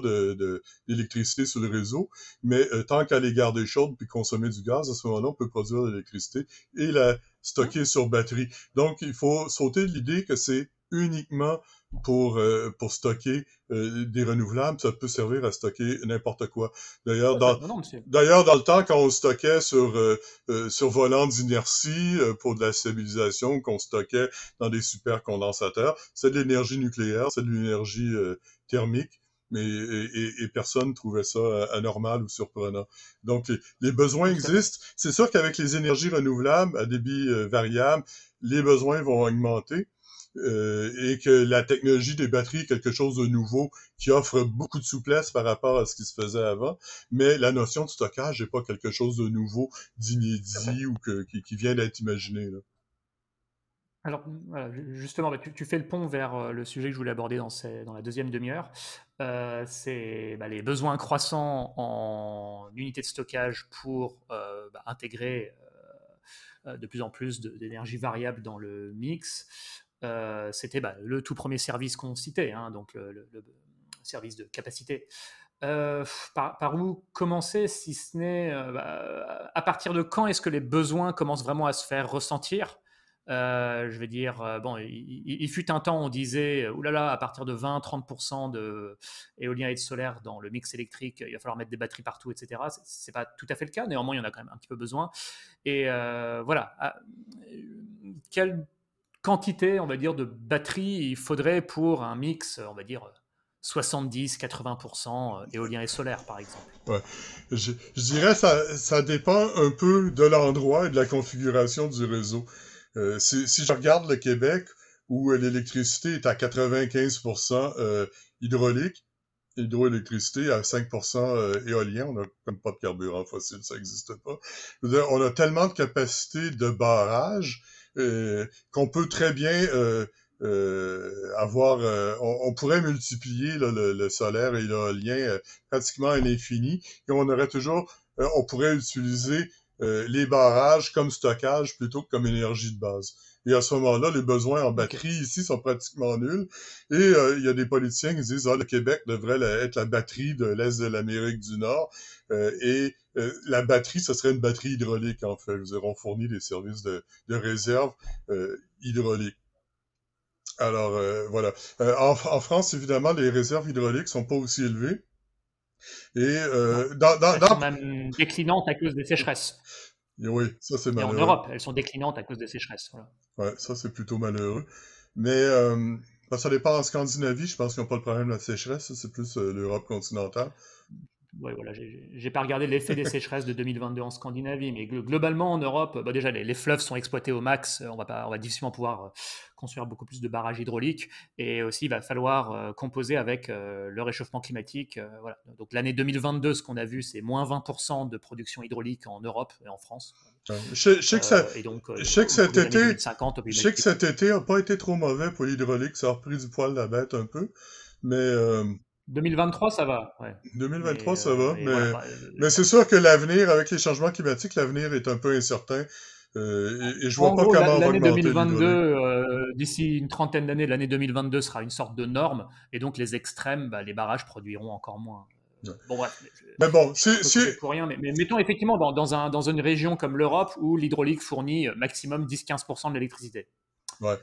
d'électricité sur le réseau. Mais tant qu'à les garder chaudes puis consommer du gaz, à ce moment-là, on peut produire de l'électricité. Et la, stocké sur batterie. Donc, il faut sauter de l'idée que c'est uniquement pour, euh, pour stocker euh, des renouvelables, ça peut servir à stocker n'importe quoi. D'ailleurs, dans, d'ailleurs, dans le temps, quand on stockait sur, euh, sur volant d'inertie pour de la stabilisation, qu'on stockait dans des supercondensateurs, c'est de l'énergie nucléaire, c'est de l'énergie thermique mais et, et, personne trouvait ça euh, anormal ou surprenant. Donc les, besoins existent. C'est sûr qu'avec les énergies renouvelables à débit euh, variable, les besoins vont augmenter. Euh, et que la technologie des batteries est quelque chose de nouveau qui offre beaucoup de souplesse par rapport à ce qui se faisait avant, mais la notion de stockage n'est pas quelque chose de nouveau, d'inédit ou que, qui, qui, vient d'être imaginé. Là. Alors, justement, bah, tu, fais le pont vers le sujet que je voulais aborder dans, la deuxième demi-heure. Euh, c'est bah, les besoins croissants en unités de stockage pour euh, bah, intégrer euh, de plus en plus d'énergie variable dans le mix. C'était le tout premier service qu'on citait, hein, donc le, service de capacité. Par, où commencer, si ce n'est à partir de quand est-ce que les besoins commencent vraiment à se faire ressentir? Euh, je vais dire, euh, bon, il, fut un temps, on disait, euh, oulala, à partir de 20-30% de éolien et de solaire dans le mix électrique, il va falloir mettre des batteries partout, etc. C'est pas tout à fait le cas, néanmoins, il y en a quand même un petit peu besoin. Et voilà, ah, quelle quantité, on va dire, de batteries il faudrait pour un mix, on va dire, 70-80% éolien et solaire, par exemple? Ouais. Je, je dirais ça, ça dépend un peu de l'endroit et de la configuration du réseau. Euh, si, je regarde le Québec, où euh, l'électricité est à 95% euh, hydraulique, hydroélectricité à 5% éolien, on n'a comme pas de carburant fossile, ça n'existe pas. on a tellement de capacité de barrage qu'on peut très bien avoir, on, pourrait multiplier le, solaire et l'éolien pratiquement à l'infini, et on aurait toujours, on pourrait utiliser euh, les barrages comme stockage plutôt que comme énergie de base. Et à ce moment-là, les besoins en batterie ici sont pratiquement nuls. Et euh, il y a des politiciens qui disent ah, le Québec devrait être la batterie de l'Est de l'Amérique du Nord. Euh, et la batterie, ce serait une batterie hydraulique, en fait. Nous aurons fourni des services de, de réserve hydraulique. Alors, voilà. En, en, France, évidemment, les réserves hydrauliques sont pas aussi élevées. Et euh, dans, sont même déclinantes à cause des sécheresses. oui, ça c'est malheureux. Et en Europe, elles sont déclinantes à cause des sécheresses. Voilà. Ouais, ça c'est plutôt malheureux. Mais euh, ça dépend en Scandinavie, je pense qu'ils n'ont pas le problème de la sécheresse, c'est plus euh, l'Europe continentale. Ouais, voilà, j'ai pas regardé l'effet des sécheresses de 2022 en Scandinavie, mais globalement en Europe, bah déjà les, fleuves sont exploités au max, on va, pas, on va difficilement pouvoir euh, construire beaucoup plus de barrages hydrauliques, et aussi il va falloir euh, composer avec euh, le réchauffement climatique. voilà. Donc l'année 2022, ce qu'on a vu, c'est moins 20% de production hydraulique en Europe et en France. Je, sais que, ça, je sais que cet été, je sais que cet été n'a pas été trop mauvais pour l'hydraulique, ça a repris du poil la bête un peu, mais 2023, ça va. 2023, ça va, mais, euh, mais c'est sûr que l'avenir, avec les changements climatiques, l'avenir est un peu incertain. Euh, et, je vois pas comment on va L'année 2022, euh, d'ici une trentaine d'années, l'année 2022 sera une sorte de norme, et donc les extrêmes, bah, les barrages produiront encore moins. Bon, bref. Mais bon, c'est. Pour rien, mais, mettons effectivement dans, dans, un, dans une région comme l'Europe où l'hydraulique fournit maximum 10-15% de l'électricité. Ouais.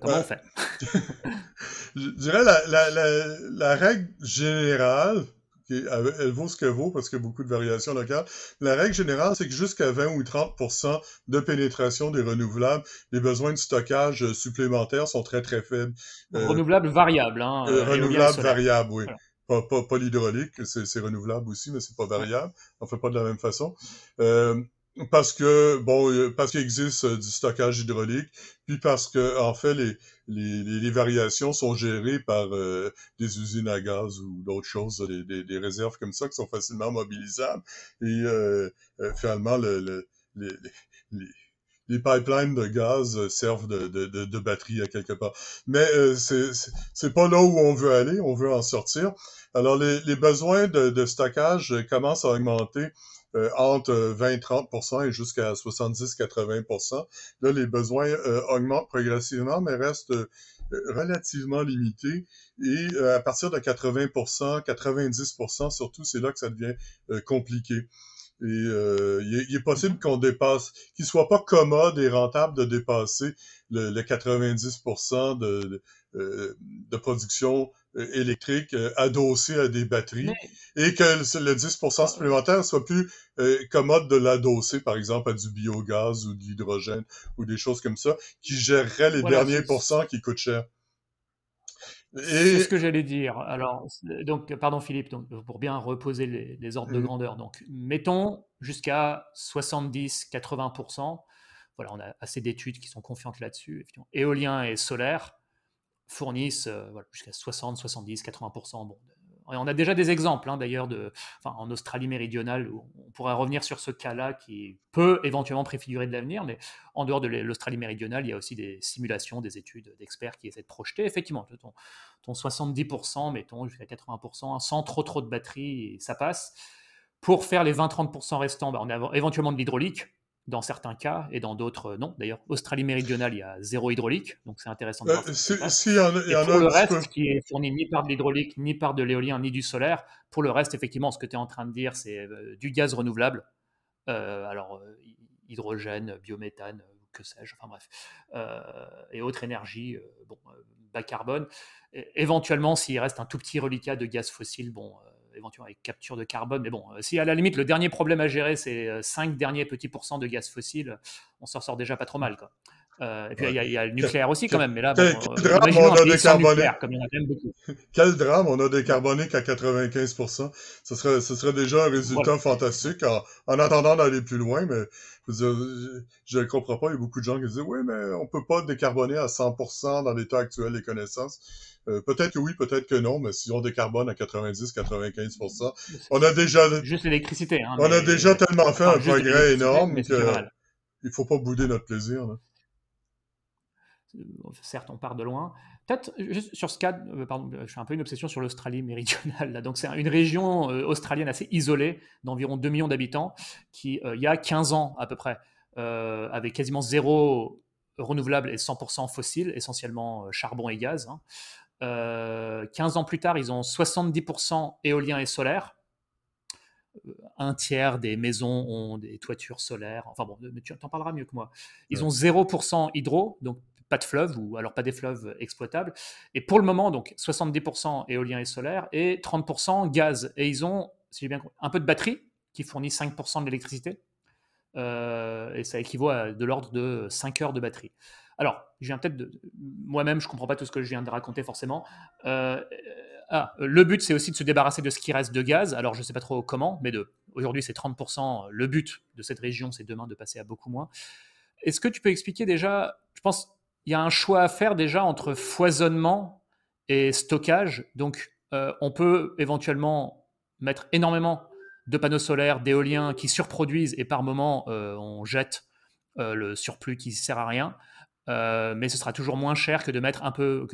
comment on fait? Je dirais la, la, la, la règle générale, elle vaut ce qu'elle vaut parce qu'il y a beaucoup de variations locales. La règle générale, c'est que jusqu'à 20 ou 30% de pénétration des renouvelables, les besoins de stockage supplémentaires sont très très faibles. Euh, renouvelables variables. Hein, euh, renouvelables variables, oui. Pas, pas, pas l'hydraulique, c'est renouvelable aussi, mais c'est pas variable. On fait pas de la même façon. Euh, parce que bon euh, parce qu'il existe euh, du stockage hydraulique puis parce que en fait les les, les variations sont gérées par euh, des usines à gaz ou d'autres choses des, des, réserves comme ça qui sont facilement mobilisables et finalement le, le, les, les, les pipelines de gaz servent de, de, de, de batterie à quelque part. Mais euh, c'est pas là où on veut aller, on veut en sortir. Alors les, les besoins de, de stockage commencent à augmenter euh, entre 20-30% et jusqu'à 70-80%. Là, les besoins euh, augmentent progressivement, mais restent euh, relativement limités. Et à partir de 80%, 90%, surtout, c'est là que ça devient compliqué. Et il, est, possible qu'on dépasse, qu'il soit pas commode et rentable de dépasser le, le 90% de, de, de, production euh, électrique euh, adossé à des batteries et que le, 10% supplémentaire soit plus euh, commode de l'adosser, par exemple, à du biogaz ou de l'hydrogène ou des choses comme ça, qui géreraient les derniers pourcents qui coûtent cher. C'est ce que j'allais dire. Alors, donc, pardon Philippe, donc, pour bien reposer les, ordres de mmh. grandeur. Donc, mettons jusqu'à 70-80%. Voilà, on a assez d'études qui sont confiantes là-dessus. Éolien et solaire fournissent euh, jusqu'à 60, 70, 80%. Bon, on a déjà des exemples, hein, d'ailleurs, en Australie méridionale, où on pourrait revenir sur ce cas-là qui peut éventuellement préfigurer de l'avenir, mais en dehors de l'Australie méridionale, il y a aussi des simulations, des études d'experts qui essaient de projeter. Effectivement, ton, ton 70%, mettons jusqu'à 80%, sans trop trop de batterie, ça passe. Pour faire les 20-30% restants, bah, on a éventuellement de l'hydraulique, dans certains cas, et dans d'autres, non. D'ailleurs, Australie méridionale, il y a zéro hydraulique, donc c'est intéressant de voir. si, y en, et pour le reste, qui est fourni ni par de l'hydraulique, ni par de l'éolien, ni du solaire, pour le reste, effectivement, ce que tu es en train de dire, c'est euh, du gaz renouvelable, euh, alors euh, hydrogène, biométhane, que sais-je, enfin bref, et autres énergies, bon, bas carbone. éventuellement, s'il reste un tout petit reliquat de gaz fossile, bon éventuellement avec capture de carbone. Mais bon, euh, si à la limite le dernier problème à gérer, c'est 5 euh, derniers petits pourcents de gaz fossile, on s'en sort déjà pas trop mal. Quoi. Euh, et puis il y, a le nucléaire aussi quand même, mais là, quel, drame on a décarboné. Quel drame on a décarboné qu'à 95%. Ce serait, ce serait déjà un résultat fantastique en, en, attendant d'aller plus loin, mais je ne comprends pas. Il y a beaucoup de gens qui disent oui, mais on peut pas décarboner à 100% dans l'état actuel des connaissances. Euh, peut-être que oui, peut-être que non, mais si on décarbone à 90-95%, on a déjà... Juste l'électricité. Hein, on a déjà tellement fait un progrès énorme qu'il ne faut pas bouder notre plaisir. Euh, certes, on part de loin. Peut-être juste sur ce cas, euh, pardon, je fais un peu une obsession sur l'Australie méridionale. Là. Donc c'est une région australienne assez isolée, d'environ 2 millions d'habitants, qui, il y a 15 ans à peu près, avait quasiment zéro renouvelable et 100% fossile, essentiellement charbon et gaz. Hein. 15 euh, ans plus tard, ils ont 70% éolien et solaire. Euh, un tiers des maisons ont des toitures solaires. Enfin bon, tu en parleras mieux que moi. Ils ont 0% hydro, donc pas de fleuve, ou alors pas des fleuves exploitables. Et pour le moment, donc 70% éolien et solaire et 30% gaz. Et ils ont si j'ai bien compris, un peu de batterie qui fournit 5% de l'électricité. Euh, et ça équivaut à de l'ordre de 5 heures de batterie. Alors, je viens peut-être de. Moi-même, je ne comprends pas tout ce que je viens de raconter forcément. Euh, ah, le but, c'est aussi de se débarrasser de ce qui reste de gaz. Alors, je ne sais pas trop comment, mais de, aujourd'hui, c'est 30%. Le but de cette région, c'est demain de passer à beaucoup moins. Est-ce que tu peux expliquer déjà, je pense, il y a un choix à faire déjà entre foisonnement et stockage. Donc, euh, on peut éventuellement mettre énormément de panneaux solaires, d'éoliens qui surproduisent et par moment euh, on jette euh, le surplus qui ne sert à rien. mais ce sera toujours moins cher que de mettre un peu,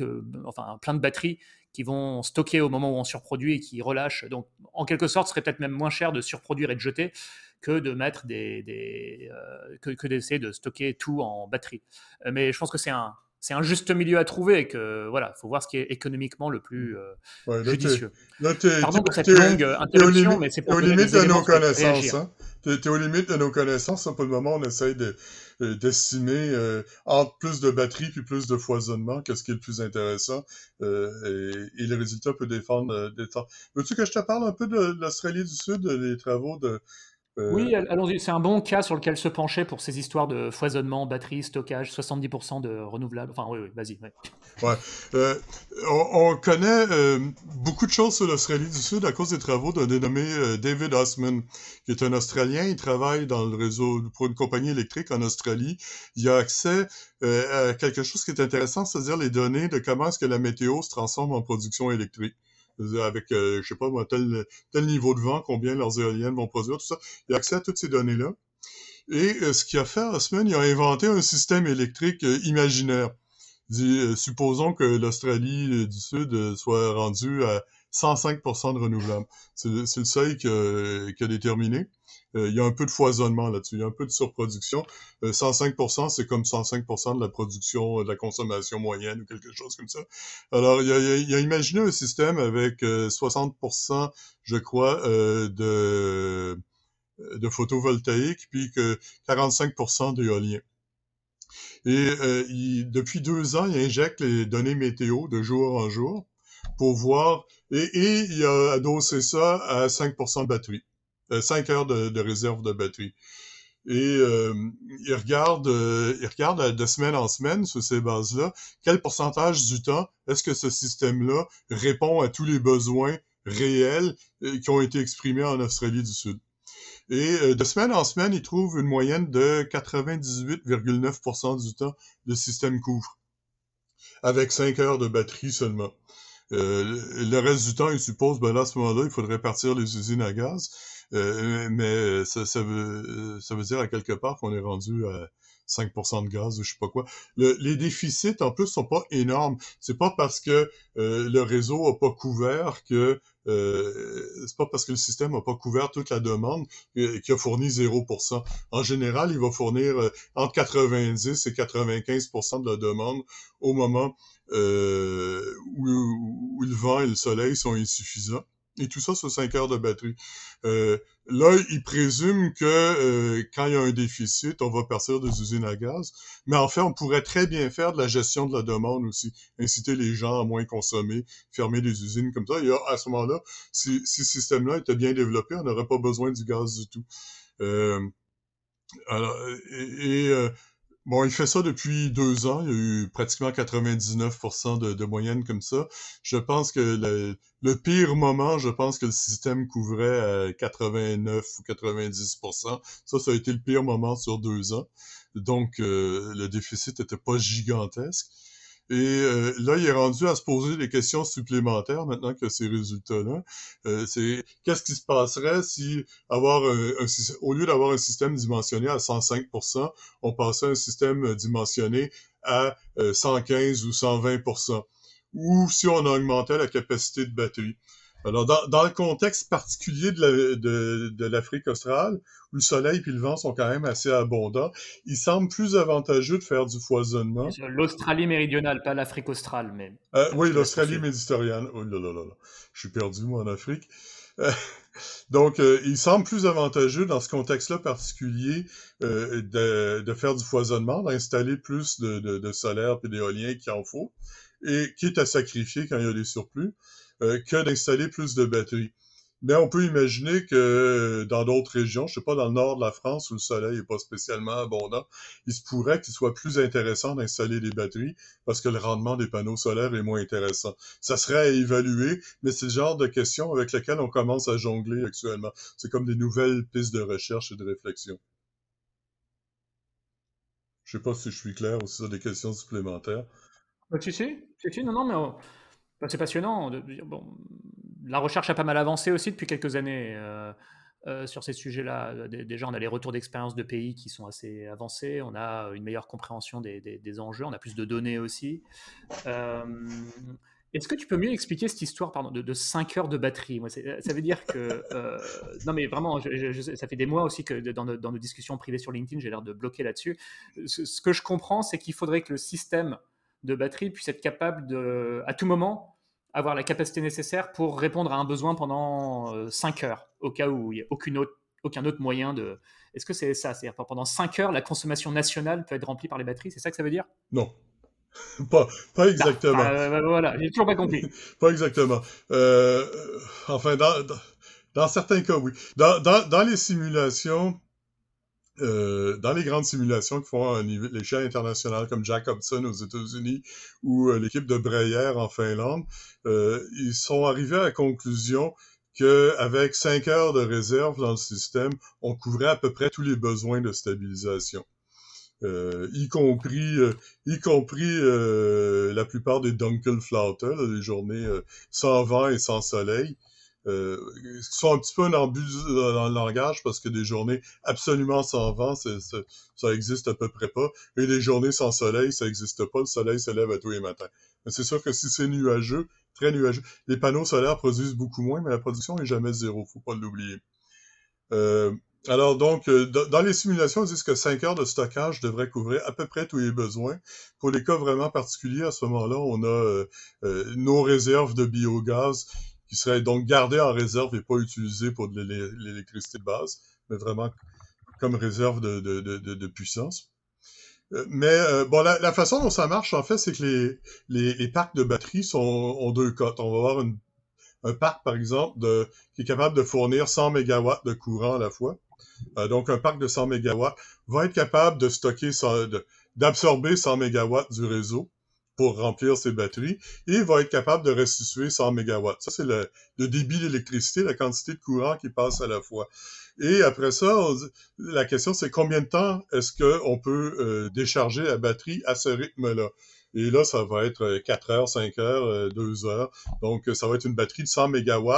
enfin, plein de batteries qui vont stocker au moment où on surproduit et qui relâchent. Donc, en quelque sorte, ce serait peut-être même moins cher de surproduire et de jeter que de mettre des, que, que d'essayer de stocker tout en batterie. mais je pense que c'est un, c'est un juste milieu à trouver et que voilà, faut voir ce qui est économiquement le plus euh, judicieux. Là, Pardon pour cette longue interruption, mais c'est pour aux limites de nos connaissances. Hein? Tu es, aux limites de nos connaissances. Pour le moment, on essaye de, euh, d'estimer euh, entre plus de batterie puis plus de foisonnement, qu'est-ce qui est le plus intéressant. Euh, et, et, le résultat peut défendre des temps. Veux-tu que je te parle un peu de l'Australie du Sud, des travaux de euh, oui, allons-y. C'est un bon cas sur lequel se pencher pour ces histoires de foisonnement, batterie, stockage, 70% de renouvelables. Enfin, oui, oui vas-y. Ouais. Euh, on, connaît euh, beaucoup de choses sur l'Australie du Sud à cause des travaux d'un dénommé David Osman, qui est un Australien. Il travaille dans le réseau pour une compagnie électrique en Australie. Il a accès à quelque chose qui est intéressant, c'est-à-dire les données de comment est-ce que la météo se transforme en production électrique avec, euh, je sais pas, tel, tel niveau de vent, combien leurs éoliennes vont produire, tout ça. Il a accès à toutes ces données-là. Et euh, ce qu'il a fait, Osman, il a inventé un système électrique euh, imaginaire. Dit, supposons que l'Australie du Sud soit rendue à 105% de renouvelables. C'est le seuil qu'il a déterminé. Euh, il y a un peu de foisonnement là-dessus, il y a un peu de surproduction. 105%, euh, c'est comme 105% de la production, euh, de la consommation moyenne ou quelque chose comme ça. Alors, il a, il a imaginé un système avec 60%, je crois, de, de photovoltaïque, puis que 45% d'éolien. Et depuis deux ans, il injecte les données météo de jour en jour pour voir, et, et il a adossé ça à 5% de batterie. 5 euh, heures de, réserve de batterie. Et euh, il regarde, euh, il regarde de semaine en semaine sur ces bases-là, quel pourcentage du temps est-ce que ce système-là répond à tous les besoins réels qui ont été exprimés en Australie du Sud. Et de semaine en semaine, il trouve une moyenne de 98,9% du temps le système couvre, avec 5 heures de batterie seulement. Le reste du temps, il suppose, ben là, à ce moment-là, il faudrait partir les usines à gaz. Euh, mais ça, ça, veut, ça veut dire à quelque part qu'on est rendu à 5% de gaz ou je sais pas quoi. les déficits, en plus, sont pas énormes. C'est pas parce que euh, le réseau a pas couvert que euh, c'est pas parce que le système a pas couvert toute la demande qu'il a fourni 0%. En général, il va fournir entre 90 et 95% de la demande au moment euh, où, où, le vent et le soleil sont insuffisants. Et tout ça sur 5 heures de batterie. Euh, là, il présume que euh, quand il y a un déficit, on va partir des usines à gaz. Mais en fait, on pourrait très bien faire de la gestion de la demande aussi. Inciter les gens à moins consommer, fermer des usines comme ça. Et à ce moment-là, si, si ce système-là était bien développé, on n'aurait pas besoin du gaz du tout. Euh, alors, et, et euh, Bon, il fait ça depuis deux ans. Il y a eu pratiquement 99% de, moyenne comme ça. Je pense que le, pire moment, je pense que le système couvrait à 89 ou 90%. Ça, ça a été le pire moment sur deux ans. Donc, euh, le déficit n'était pas gigantesque. Et euh, là, il est rendu à se poser des questions supplémentaires maintenant que ces résultats-là. Euh, c'est qu'est-ce qui se passerait si avoir un, au lieu d'avoir un système dimensionné à 105%, on passait à un système dimensionné à 115 euh, ou 120%, ou si on augmentait la capacité de batterie? Alors, dans, dans, le contexte particulier de l'Afrique de, australe, où le soleil et le vent sont quand même assez abondants, il semble plus avantageux de faire du foisonnement. L'Australie méridionale, pas l'Afrique australe, mais... Euh, oui, l'Australie méditerranéenne. Oh là là là là, je suis perdu, moi, en Afrique. Euh, donc, euh, il semble plus avantageux dans ce contexte-là particulier euh, de, de, faire du foisonnement, d'installer plus de, de, de solaire et d'éolien qu'il en faut, et quitte à sacrifier quand il y a des surplus. Euh, que d'installer plus de batteries. Mais on peut imaginer que dans d'autres régions, je sais pas, dans le nord de la France où le soleil est pas spécialement abondant, il se pourrait qu'il soit plus intéressant d'installer des batteries parce que le rendement des panneaux solaires est moins intéressant. Ça serait à évaluer, mais c'est le genre de questions avec lesquelles on commence à jongler actuellement. C'est comme des nouvelles pistes de recherche et de réflexion. Je sais pas si je suis clair ou si ça des questions supplémentaires. Bah, tu sais, non, non, mais c'est passionnant. De, la recherche a pas mal avancé aussi depuis quelques années euh, euh, sur ces sujets-là. Déjà, on a les retours d'expérience de pays qui sont assez avancés, on a une meilleure compréhension des, enjeux, on a plus de données aussi. Euh, est-ce que tu peux mieux expliquer cette histoire pardon, de, 5 heures de batterie? Ça veut dire que... non mais vraiment, ça fait des mois aussi que dans, nos, discussions privées sur LinkedIn, j'ai l'air de bloquer là-dessus. Ce, que je comprends, c'est qu'il faudrait que le système de batterie puisse être capable de, à tout moment, avoir la capacité nécessaire pour répondre à un besoin pendant 5 euh, heures, au cas où il n'y a aucune autre, aucun autre moyen de... Est-ce que c'est ça? C'est-à-dire pendant 5 heures, la consommation nationale peut être remplie par les batteries C'est ça que ça veut dire? Non. pas, pas exactement. Ah, bah, voilà, j'ai toujours pas compris. pas exactement. Euh, enfin, dans, dans, certains cas, oui. Dans, dans, dans les simulations, euh, dans les grandes simulations qui font à l'échelle internationale, comme Jacobson aux États-Unis ou euh, l'équipe de Breyer en Finlande, euh, ils sont arrivés à la conclusion qu'avec cinq heures de réserve dans le système, on couvrait à peu près tous les besoins de stabilisation. y compris, y compris la plupart des Dunkelflaute, les journées sans vent et sans soleil euh, sont un petit peu un embus dans le langage parce que des journées absolument sans vent, ça existe à peu près pas. Et des journées sans soleil, ça existe pas. Le soleil se lève à tous les matins. Mais c'est sûr que si c'est nuageux, très nuageux, les panneaux solaires produisent beaucoup moins, mais la production est jamais zéro, faut pas l'oublier. Euh, alors donc, euh, dans les simulations, ils disent que 5 heures de stockage devrait couvrir à peu près tous les besoins. Pour les cas vraiment particuliers, à ce moment-là, on a euh, nos réserves de biogaz qui serait donc gardé en réserve et pas utilisé pour de l'électricité de base, mais vraiment comme réserve de, puissance. Euh, mais euh, bon, la, façon dont ça marche, en fait, c'est que les, parcs de batteries sont, ont deux cotes. On va avoir un parc, par exemple, qui est capable de fournir 100 MW de courant à la fois. Euh, donc, un parc de 100 MW va être capable de stocker, d'absorber 100 MW du réseau pour remplir ses batteries et va être capable de restituer 100 MW. Ça, c'est le, débit d'électricité, la quantité de courant qui passe à la fois. Et après ça, la question, c'est combien de temps est-ce qu'on peut euh, décharger la batterie à ce rythme-là? Et là, ça va être 4 euh, heures, 5 heures, 2 euh, heures. Donc, ça va être une batterie de 100 MW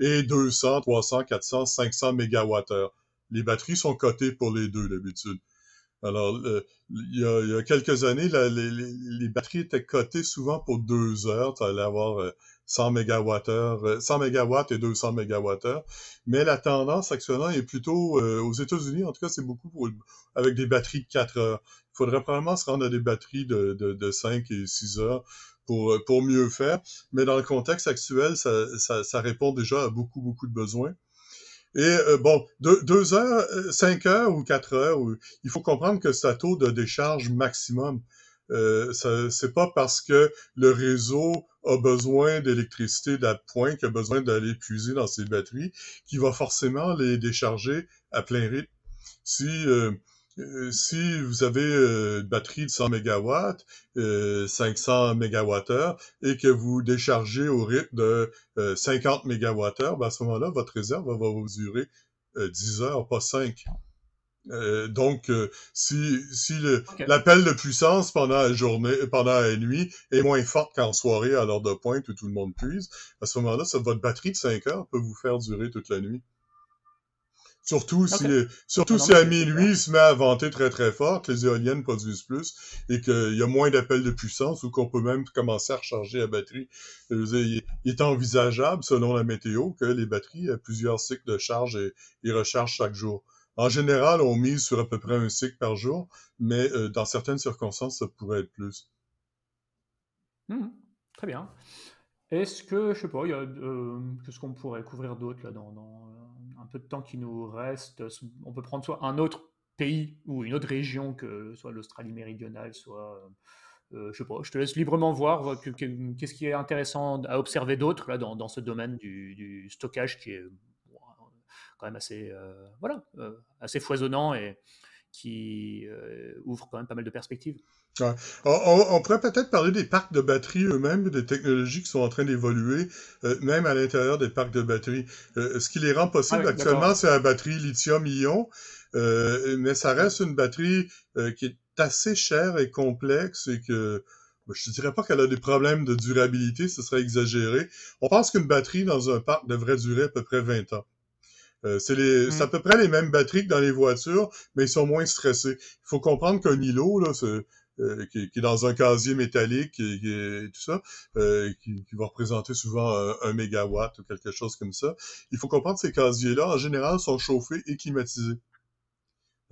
et 200, 300, 400, 500 MWh. Les batteries sont cotées pour les deux d'habitude. Alors, il, y a, quelques années, les, batteries étaient cotées souvent pour deux heures. Tu allais avoir 100 MWh, 100 MW et 200 MWh. Mais la tendance actuellement est plutôt, euh, aux États-Unis, en tout cas, c'est beaucoup avec des batteries de 4 heures. Il faudrait probablement se rendre à des batteries de, de, 5 et 6 heures pour, pour mieux faire. Mais dans le contexte actuel, ça, ça répond déjà à beaucoup, beaucoup de besoins. Et euh, bon, deux, heures, euh, cinq heures ou quatre heures, il faut comprendre que c'est un taux de décharge maximum. Euh, c'est pas parce que le réseau a besoin d'électricité d'appoint qu'il a besoin d'aller puiser dans ses batteries qu'il va forcément les décharger à plein rythme. Si euh, euh, si vous avez euh, une batterie de 100 MW, euh, 500 MWh, et que vous déchargez au rythme de 50 MWh, ben à ce moment-là, votre réserve va vous durer 10 heures, pas 5. donc, si, si l'appel de puissance pendant la journée, pendant la nuit est moins forte qu'en soirée à l'heure de pointe où tout le monde puise, à ce moment-là, votre batterie de 5 heures peut vous faire durer toute la nuit. Surtout si, surtout si à minuit, il se met à vanter très très fort, que les éoliennes produisent plus et qu'il y a moins d'appels de puissance ou qu'on peut même commencer à recharger la batterie. il est envisageable, selon la météo, que les batteries aient plusieurs cycles de charge et, et recharge chaque jour. En général, on mise sur à peu près un cycle par jour, mais euh, dans certaines circonstances, ça pourrait être plus. Mmh. très bien. Est-ce que, je sais pas, euh, qu'est-ce qu'on pourrait couvrir d'autre dans, dans un peu de temps qui nous reste, on peut prendre soit un autre pays ou une autre région que soit l'Australie méridionale, soit je sais pas, je te laisse librement voir qu'est-ce qui est intéressant à observer d'autre dans, dans, ce domaine du, du, stockage qui est quand même assez, voilà, assez foisonnant et qui ouvre quand même pas mal de perspectives. On, pourrait peut-être parler des parcs de batteries eux-mêmes, des technologies qui sont en train d'évoluer, euh, même à l'intérieur des parcs de batteries. Euh, ce qui les rend possibles ah actuellement, c'est la batterie lithium-ion, euh, mais ça reste une batterie qui est assez chère et complexe et que je ne dirais pas qu'elle a des problèmes de durabilité, ce serait exagéré. On pense qu'une batterie dans un parc devrait durer à peu près 20 ans. c'est mmh. à peu près les mêmes batteries que dans les voitures, mais ils sont moins stressés. Il faut comprendre qu'un îlot, là, euh, qui, est dans un casier métallique et, tout ça, euh, qui, qui, va représenter souvent un, un, mégawatt ou quelque chose comme ça. Il faut comprendre que ces casiers-là, en général, sont chauffés et climatisés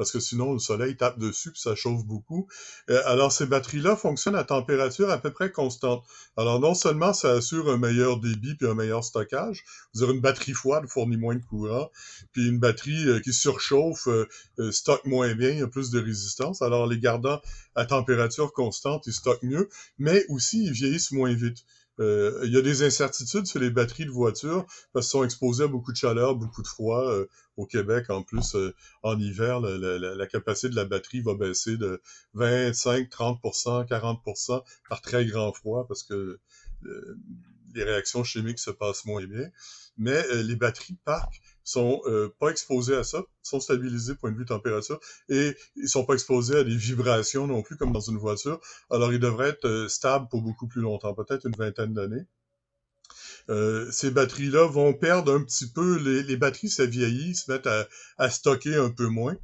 parce que sinon le soleil tape dessus puis ça chauffe beaucoup. Euh, alors ces batteries-là fonctionnent à température à peu près constante. Alors non seulement ça assure un meilleur débit puis un meilleur stockage, vous avez une batterie froide fournit moins de courant, puis une batterie euh, qui surchauffe euh, stocke moins bien, il y a plus de résistance. Alors les gardant à température constante, ils stockent mieux, mais aussi ils vieillissent moins vite. Euh, il y a des incertitudes sur les batteries de voitures parce qu'elles sont exposées à beaucoup de chaleur, beaucoup de froid. Euh, au Québec, en plus, euh, en hiver, la, capacité de la batterie va baisser de 25, 30% 40% par très grand froid parce que les réactions chimiques se passent moins bien. Mais les batteries parc sont euh, pas exposés à ça, sont stabilisés point de vue température et ils sont pas exposés à des vibrations non plus comme dans une voiture. Alors ils devraient être euh, stables pour beaucoup plus longtemps, peut-être une vingtaine d'années. Euh, ces batteries-là vont perdre un petit peu, les, batteries ça vieillit, se mettent à, à stocker un peu moins.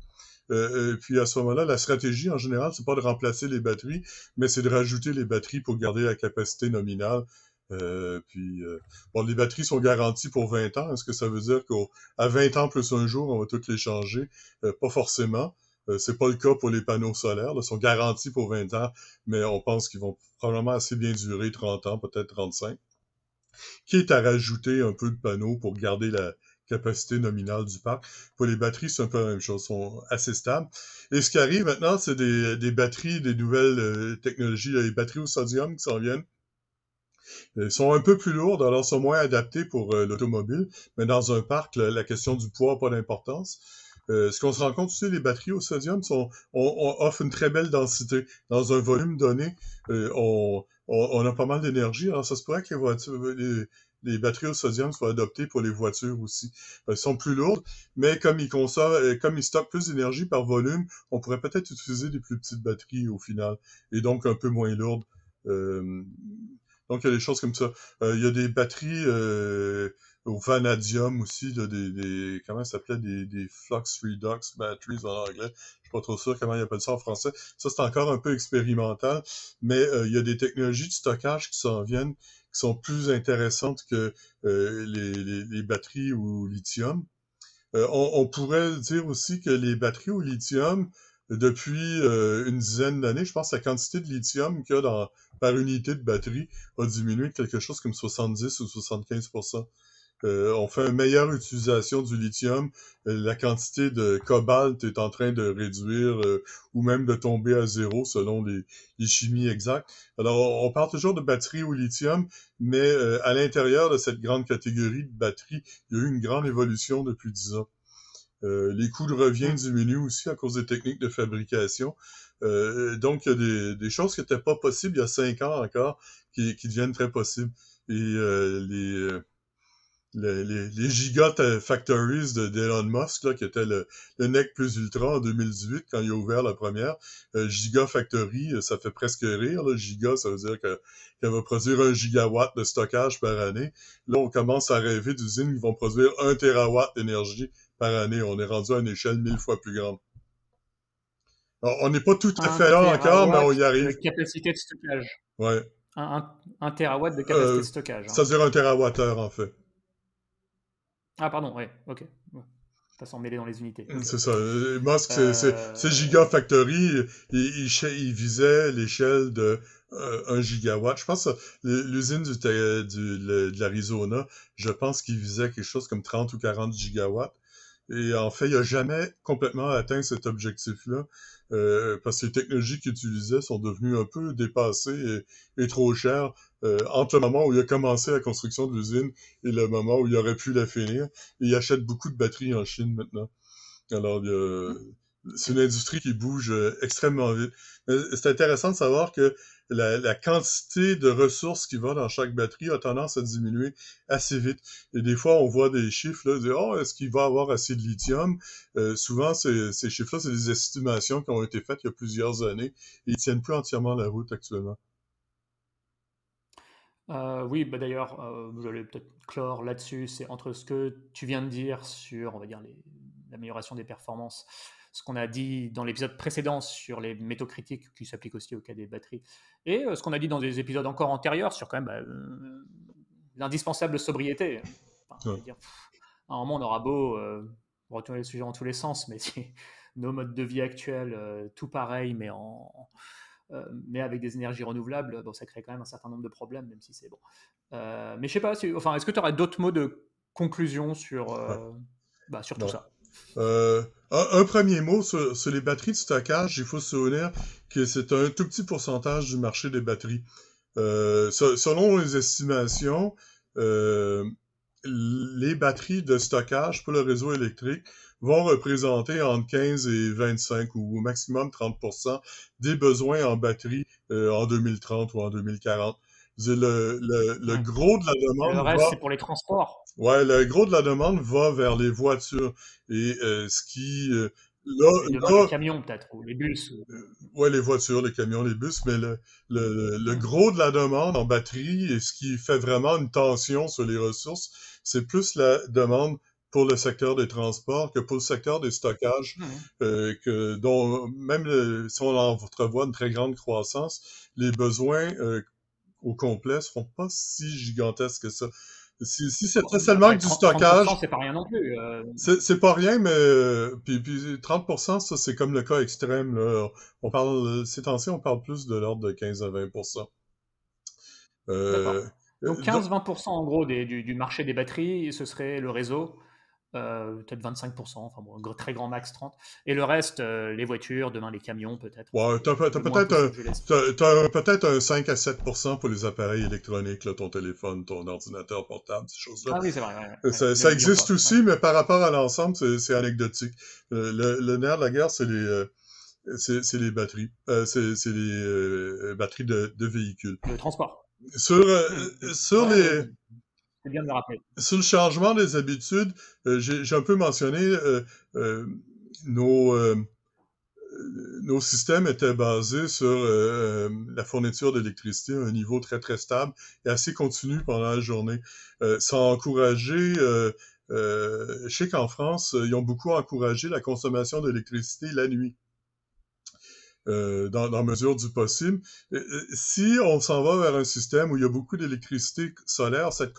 Euh, puis à ce moment-là, la stratégie en général, c'est pas de remplacer les batteries, mais c'est de rajouter les batteries pour garder la capacité nominale euh, puis, euh, bon, les batteries sont garanties pour 20 ans. Est-ce que ça veut dire qu'à 20 ans plus un jour, on va toutes les changer? Euh, pas forcément. c'est pas le cas pour les panneaux solaires. Ils sont garantis pour 20 ans, mais on pense qu'ils vont probablement assez bien durer 30 ans, peut-être 35. Qui est à rajouter un peu de panneaux pour garder la capacité nominale du parc? Pour les batteries, c'est un peu la même chose, sont assez stables. Et ce qui arrive maintenant, c'est des, des batteries, des nouvelles technologies, les batteries au sodium qui s'en viennent euh, sont un peu plus lourdes, alors sont moins adaptés pour euh, l'automobile, mais dans un parc, la, question du poids n'a pas d'importance. Euh, ce qu'on se rend compte aussi, les batteries au sodium sont, une très belle densité. Dans un volume donné, on, on, a pas mal d'énergie. Alors, ça se pourrait que les, batteries au sodium soient adoptées pour les voitures aussi. Elles sont plus lourdes, mais comme ils comme ils stockent plus d'énergie par volume, on pourrait peut-être utiliser des plus petites batteries au final, et donc un peu moins lourdes. Euh, donc, il y a des choses comme ça. Euh, il y a des batteries euh, au vanadium aussi, là, des, des, comment ça s'appelait, des, des flux redox batteries en anglais. Je suis pas trop sûr comment ils appellent ça en français. Ça, c'est encore un peu expérimental, mais euh, il y a des technologies de stockage qui s'en viennent, qui sont plus intéressantes que les, les, les, batteries au lithium. On, on, pourrait dire aussi que les batteries au lithium, depuis une dizaine d'années, je pense que la quantité de lithium qu'il y a dans, par unité de batterie a diminué de quelque chose comme 70 ou 75% euh, on fait une meilleure utilisation du lithium. Euh, la quantité de cobalt est en train de réduire euh, ou même de tomber à zéro selon les, chimies exactes. Alors, on parle toujours de batterie au lithium, mais à l'intérieur de cette grande catégorie de batteries, il y a eu une grande évolution depuis 10 ans. Les coûts de revient diminuent aussi à cause des techniques de fabrication. Euh, donc, il y a des, des choses qui n'étaient pas possibles il y a cinq ans encore, qui, qui deviennent très possibles. Et euh, les, euh, les, Gigafactories d'Elon Musk, là, qui était le, le NEC plus ultra en 2018, quand il a ouvert la première, euh, Gigafactory, ça fait presque rire. Là. Giga, ça veut dire qu'elle va produire un gigawatt de stockage par année. Là, on commence à rêver d'usines qui vont produire un terawatt d'énergie par année. On est rendu à une échelle mille fois plus grande on n'est pas tout à fait là encore, mais on y arrive. De capacité de stockage. Ouais. Un, un, terawatt de capacité de euh, stockage. Hein. Ça veut dire un terawattheure, en fait. Ah, pardon, oui, ok. Pas s'en mêler dans les unités. C'est ça. Euh, Musk, c'est euh... Gigafactory, il, il, visait l'échelle de 1 euh, gigawatt. Je pense que l'usine du, du, de l'Arizona, je pense qu'il visait quelque chose comme 30 ou 40 gigawatts. Et en fait, il n'a jamais complètement atteint cet objectif-là. Euh, parce que les technologies qu'il utilisait sont devenues un peu dépassées et, trop chères euh, entre le moment où il a commencé la construction de l'usine et le moment où il aurait pu la finir. il achète beaucoup de batteries en Chine maintenant. Alors, c'est une industrie qui bouge euh, extrêmement vite. C'est intéressant de savoir que la, quantité de ressources qui va dans chaque batterie a tendance à diminuer assez vite. Et des fois, on voit des chiffres, là, oh, est-ce qu'il va avoir assez de lithium? Euh, souvent, ces, ces chiffres-là, c'est des estimations qui ont été faites il y a plusieurs années et ils tiennent plus entièrement la route actuellement. Euh, oui, bah d'ailleurs, euh, vous allez peut-être clore là-dessus. C'est entre ce que tu viens de dire sur, on va dire, l'amélioration des performances ce qu'on a dit dans l'épisode précédent sur les métaux critiques qui s'appliquent aussi au cas des batteries, et euh, ce qu'on a dit dans des épisodes encore antérieurs sur quand même bah, euh, l'indispensable sobriété. à un moment, on aura beau euh, retourner le sujet dans tous les sens, mais si nos modes de vie actuels, tout pareil, mais en, mais avec des énergies renouvelables, bon, ça crée quand même un certain nombre de problèmes, même si c'est bon. mais je sais pas, enfin, est-ce que tu aurais d'autres mots de conclusion sur, bah, sur tout ça? Euh, un, premier mot sur, les batteries de stockage, il faut se souvenir que c'est un tout petit pourcentage du marché des batteries. Euh, selon les estimations, euh, les batteries de stockage pour le réseau électrique vont représenter entre 15 et 25 ou au maximum 30% des besoins en batterie en 2030 ou en 2040. Le, le, gros de la demande. Le reste, c'est pour les transports. Ouais, le gros de la demande va vers les voitures. Et euh, ce qui. Euh, là, les camions, peut-être, ou les bus. Euh, ouais, les voitures, les camions, les bus, mais le, le, le, gros de la demande en batterie et ce qui fait vraiment une tension sur les ressources, c'est plus la demande pour le secteur des transports que pour le secteur des stockages, mmh. euh, que, dont même si on entrevoit une très grande croissance, les besoins euh, au complet seront pas si gigantesques que ça. Si, si c'était seulement que du stockage. c'est pas rien non plus. Euh... C'est pas rien, mais euh, puis, puis 30%, ça c'est comme le cas extrême. Là. On parle, ces temps-ci, on parle plus de l'ordre de 15 à 20%. Euh, donc 15-20% en gros des, du, du, marché des batteries, ce serait le réseau. Euh, peut-être 25%, enfin bon, un très grand max 30. Et le reste, euh, les voitures, demain les camions peut-être. Ouais, t'as, peut-être peut-être un 5 à 7% pour les appareils électroniques, là, ton téléphone, ton ordinateur portable, ces choses-là. Ah oui, c'est vrai. ça, ça existe aussi, mais par rapport à l'ensemble, c'est, anecdotique. Euh, le, le, nerf de la guerre, c'est les, c'est, les batteries. c'est, les batteries de, de, véhicules. Le transport. Sur, sur les Sur le changement des habitudes, euh, j'ai un peu mentionné euh, euh, nos, nos systèmes étaient basés sur la fourniture d'électricité à un niveau très très stable et assez continu pendant la journée. ça a encouragé je sais qu'en France, ils ont beaucoup encouragé la consommation d'électricité la nuit. Euh, dans, dans mesure du possible. Euh, euh, si on s'en va vers un système où il y a beaucoup d'électricité solaire, cette,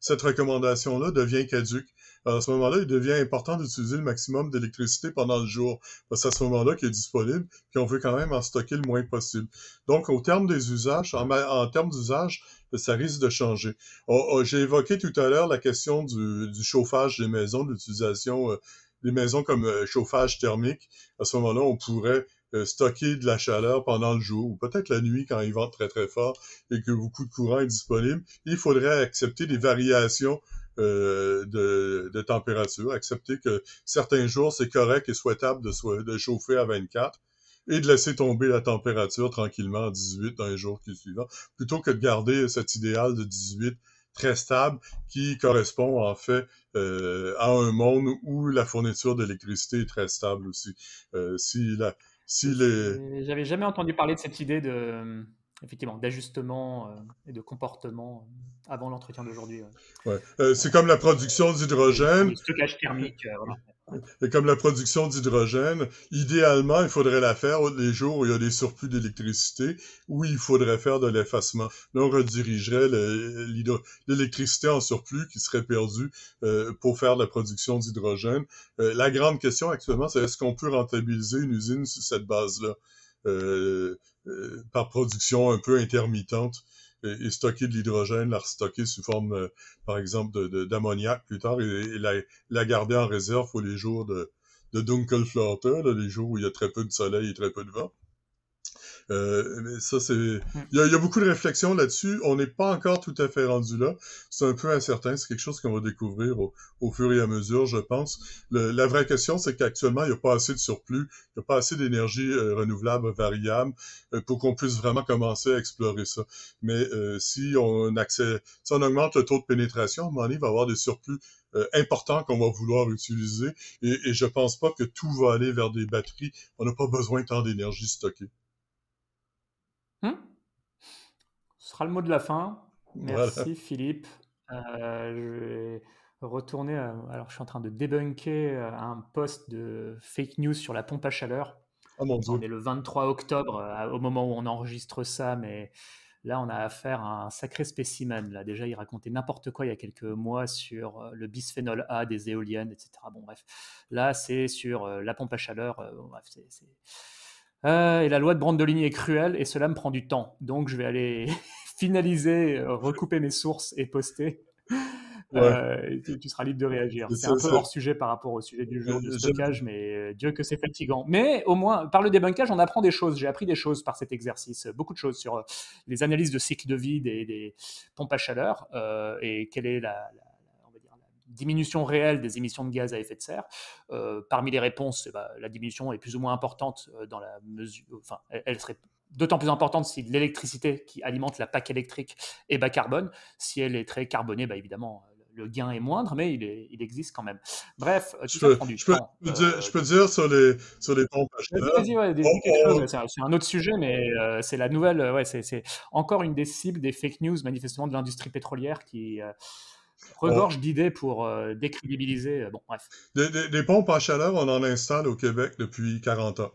cette recommandation-là devient caduque. à ce moment-là, il devient important d'utiliser le maximum d'électricité pendant le jour. Parce que c'est à ce moment-là qu'il est disponible, puis on veut quand même en stocker le moins possible. Donc, au terme des usages, en, en termes d'usage, ça risque de changer. J'ai évoqué tout à l'heure la question du, du, chauffage des maisons, de l'utilisation des maisons comme chauffage thermique. À ce moment-là, on pourrait euh, stocker de la chaleur pendant le jour, ou peut-être la nuit quand il vente très très fort et que beaucoup de courant est disponible, il faudrait accepter des variations euh, de, de, température, accepter que certains jours c'est correct et souhaitable de, de chauffer à 24 et de laisser tomber la température tranquillement à 18 dans les jours qui suivent, plutôt que de garder cet idéal de 18 très stable qui correspond en fait euh, à un monde où la fourniture d'électricité est très stable aussi. Euh, si la, j'avais jamais entendu parler de cette idée de effectivement d'ajustement euh, et de comportement euh, avant l'entretien d'aujourd'hui. Ouais. Euh, c'est comme la production d'hydrogène. Le stockage thermique. voilà. Et comme la production d'hydrogène, idéalement, il faudrait la faire les jours où il y a des surplus d'électricité, où il faudrait faire de l'effacement. Là, on redirigerait l'électricité en surplus qui serait perdue euh, pour faire de la production d'hydrogène. Euh, la grande question actuellement, c'est est-ce qu'on peut rentabiliser une usine sur cette base-là, euh, par production un peu intermittente? Et, stocker de l'hydrogène, la restocker sous forme, euh, par exemple, d'ammoniac plus tard et, la, garder en réserve pour les jours de, de les jours où il y a très peu de soleil et très peu de vent. Euh, mais ça, c'est. Mm. Il y, a, beaucoup de réflexions là-dessus. On n'est pas encore tout à fait rendu là. C'est un peu incertain. C'est quelque chose qu'on va découvrir au, fur et à mesure, je pense. la vraie question, c'est qu'actuellement, il n'y a pas assez de surplus, il n'y a pas assez d'énergie euh, renouvelable variable euh, pour qu'on puisse vraiment commencer à explorer ça. Mais si on accès, si on augmente le taux de pénétration, à un moment donné, il va y avoir des surplus importants qu'on va vouloir utiliser. Et, et je pense pas que tout va aller vers des batteries. On n'a pas besoin de tant d'énergie stockée. Hmm? Ce sera le mot de la fin. Merci Philippe. Euh, je vais retourner. alors, je suis en train de débunker euh, un post de fake news sur la pompe à chaleur. Oh on est le 23 octobre euh, au moment où on enregistre ça, mais là, on a affaire à un sacré spécimen. Là, déjà, il racontait n'importe quoi il y a quelques mois sur le bisphénol A des éoliennes, etc. Bon, bref. Là, c'est sur la pompe à chaleur. bref, c'est euh, et la loi de Brandolini est cruelle et cela me prend du temps. Donc je vais aller finaliser, euh, recouper mes sources et poster. Euh, tu, seras libre de réagir. C'est un peu hors sujet par rapport au sujet du jour du stockage, mais Dieu que c'est fatigant. Mais au moins, par le débunkage, on apprend des choses. J'ai appris des choses par cet exercice, beaucoup de choses sur les analyses de cycle de vie des, des pompes à chaleur et quelle est la diminution réelle des émissions de gaz à effet de serre. Euh, parmi les réponses, eh ben, la diminution est plus ou moins importante euh, dans la mesure, enfin, elle serait d'autant plus importante si l'électricité qui alimente la PAC électrique est bas carbone. Si elle est très carbonée, bah, évidemment, le gain est moindre, mais il, est, il existe quand même. Bref, je peux, je, peux, dire, je peux, dire, sur les, sur les pompes à chaleur. c'est un autre sujet, mais euh, c'est la nouvelle. Ouais, c'est encore une des cibles des fake news, manifestement, de l'industrie pétrolière qui regorge d'idées pour euh, décrédibiliser. Euh, bon, bref. Des, pompes à chaleur, on en installe au Québec depuis 40 ans.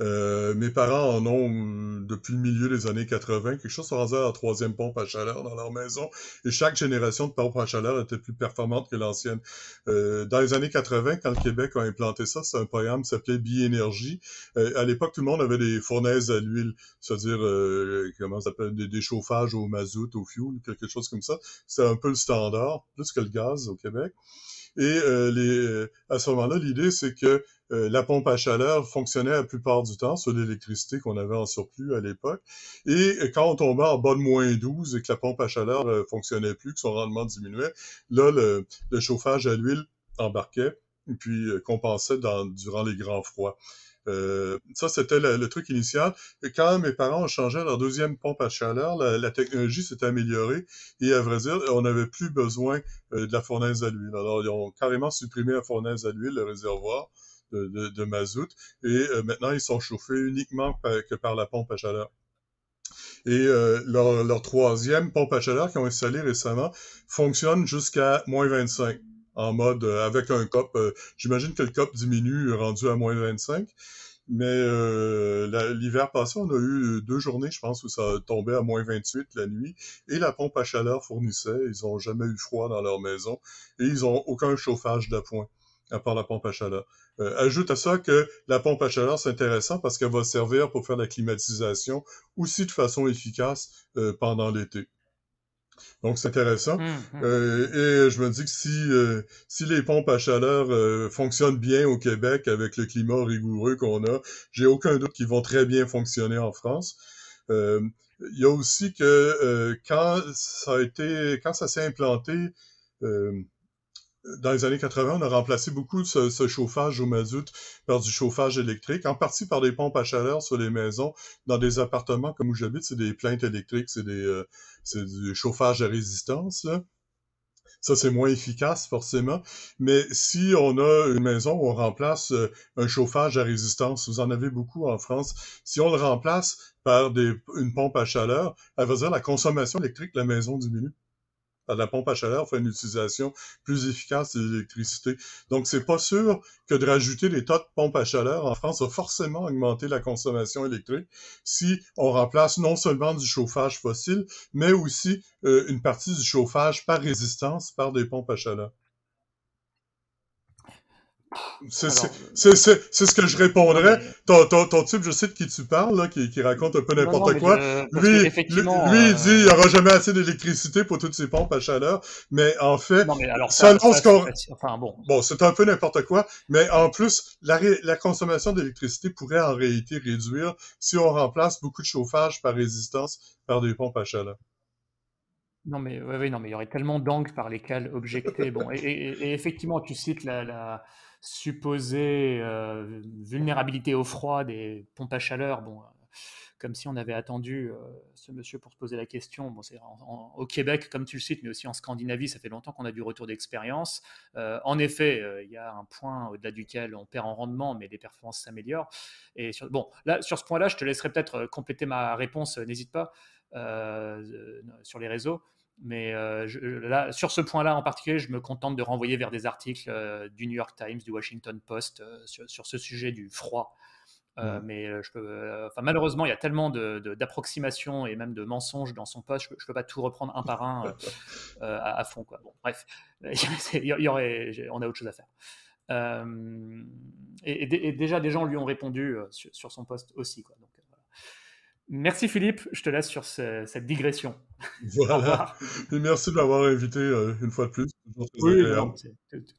Euh, mes parents en ont euh, depuis le milieu des années 80, quelque chose rendu à la troisième pompe à chaleur dans leur maison, et chaque génération de pompe à chaleur était plus performante que l'ancienne. Euh, dans les années 80, quand le Québec a implanté ça, c'est un programme qui s'appelait Biénergie. Euh, à l'époque, tout le monde avait des fournaises à l'huile, c'est-à-dire euh, comment ça s'appelle, des, des, chauffages au mazout, au fuel, quelque chose comme ça. C'est un peu le standard, plus que le gaz au Québec. Et les, à ce moment-là, l'idée, c'est que euh, la pompe à chaleur fonctionnait la plupart du temps sur l'électricité qu'on avait en surplus à l'époque. Et quand on tombait en bas de moins 12 et que la pompe à chaleur euh, fonctionnait plus, que son rendement diminuait, là, le, chauffage à l'huile embarquait puis euh, compensait durant les grands froids. Ça, c'était le, truc initial. Et quand mes parents ont changé leur deuxième pompe à chaleur, la, technologie s'est améliorée et à vrai dire, on n'avait plus besoin de la fournaise à l'huile. Alors, ils ont carrément supprimé la fournaise à l'huile, le réservoir, de, mazout. Et euh, maintenant, ils sont chauffés uniquement que par la pompe à chaleur. Et euh, leur, troisième pompe à chaleur qu'ils ont installée récemment fonctionne jusqu'à moins 25 en mode euh, avec un cop. J'imagine que le cop diminue rendu à moins 25. Mais l'hiver passé, on a eu deux journées, je pense, où ça tombait à moins 28 la nuit. Et la pompe à chaleur fournissait. Ils n'ont jamais eu froid dans leur maison. Et ils n'ont aucun chauffage d'appoint, à part la pompe à chaleur. Euh, ajoute à ça que la pompe à chaleur, c'est intéressant parce qu'elle va servir pour faire la climatisation aussi de façon efficace euh, pendant l'été. Donc, c'est intéressant. Hum, hum. Euh, et je me dis que si, si les pompes à chaleur fonctionnent bien au Québec avec le climat rigoureux qu'on a, j'ai aucun doute qu'ils vont très bien fonctionner en France. Il y a aussi que quand ça a été, quand ça s'est implanté, dans les années 80, on a remplacé beaucoup de ce, chauffage au mazout par du chauffage électrique, en partie par des pompes à chaleur sur les maisons. Dans des appartements comme où j'habite, c'est des plaintes électriques, c'est euh, du chauffage à résistance. Ça, c'est moins efficace, forcément. Mais si on a une maison où on remplace euh, un chauffage à résistance, vous en avez beaucoup en France, si on le remplace par une pompe à chaleur, elle va dire la consommation électrique de la maison diminue la pompe à chaleur fait une utilisation plus efficace de l'électricité. Donc, c'est pas sûr que de rajouter des tas de pompes à chaleur en France va forcément augmenter la consommation électrique si on remplace non seulement du chauffage fossile, mais aussi euh, une partie du chauffage par résistance par des pompes à chaleur. C'est ce que je répondrais. Ton, ton, ton, type, je sais de qui tu parles, là, qui, qui raconte un peu n'importe quoi. lui, lui, il dit il n'y aura jamais assez d'électricité pour toutes ces pompes à chaleur. Mais en fait, non, mais alors ça, Enfin, bon, bon c'est un peu n'importe quoi. Mais en plus, la, la consommation d'électricité pourrait en réalité réduire si on remplace beaucoup de chauffage par résistance par des pompes à chaleur. Non, mais oui, non, mais il y aurait tellement d'angles par lesquels objecter. Bon, et, effectivement, tu cites la, supposée euh, vulnérabilité au froid des pompes à chaleur. Bon, comme si on avait attendu euh, ce monsieur pour se poser la question. Bon, au Québec, comme tu le cites, mais aussi en Scandinavie, ça fait longtemps qu'on a du retour d'expérience. Euh, en effet, il y a un point au-delà duquel on perd en rendement, mais les performances s'améliorent. Et bon, là, sur ce point-là, je te laisserai peut-être compléter ma réponse. N'hésite pas sur les réseaux. Mais euh, là, sur ce point-là en particulier, je me contente de renvoyer vers des articles euh, du New York Times, du Washington Post euh, sur, ce sujet du froid. Mais je peux, enfin, malheureusement, il y a tellement d'approximations et même de mensonges dans son post, je ne peux, pas tout reprendre un par un à, fond. Quoi. Bon, bref, il y aurait, on a autre chose à faire. Et, déjà, des gens lui ont répondu sur, son post aussi. Quoi. Donc, Merci Philippe, je te laisse sur cette digression. Voilà. Et merci de m'avoir invité euh, une fois de plus. oui,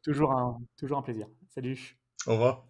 toujours un, toujours un plaisir. Salut. Au revoir.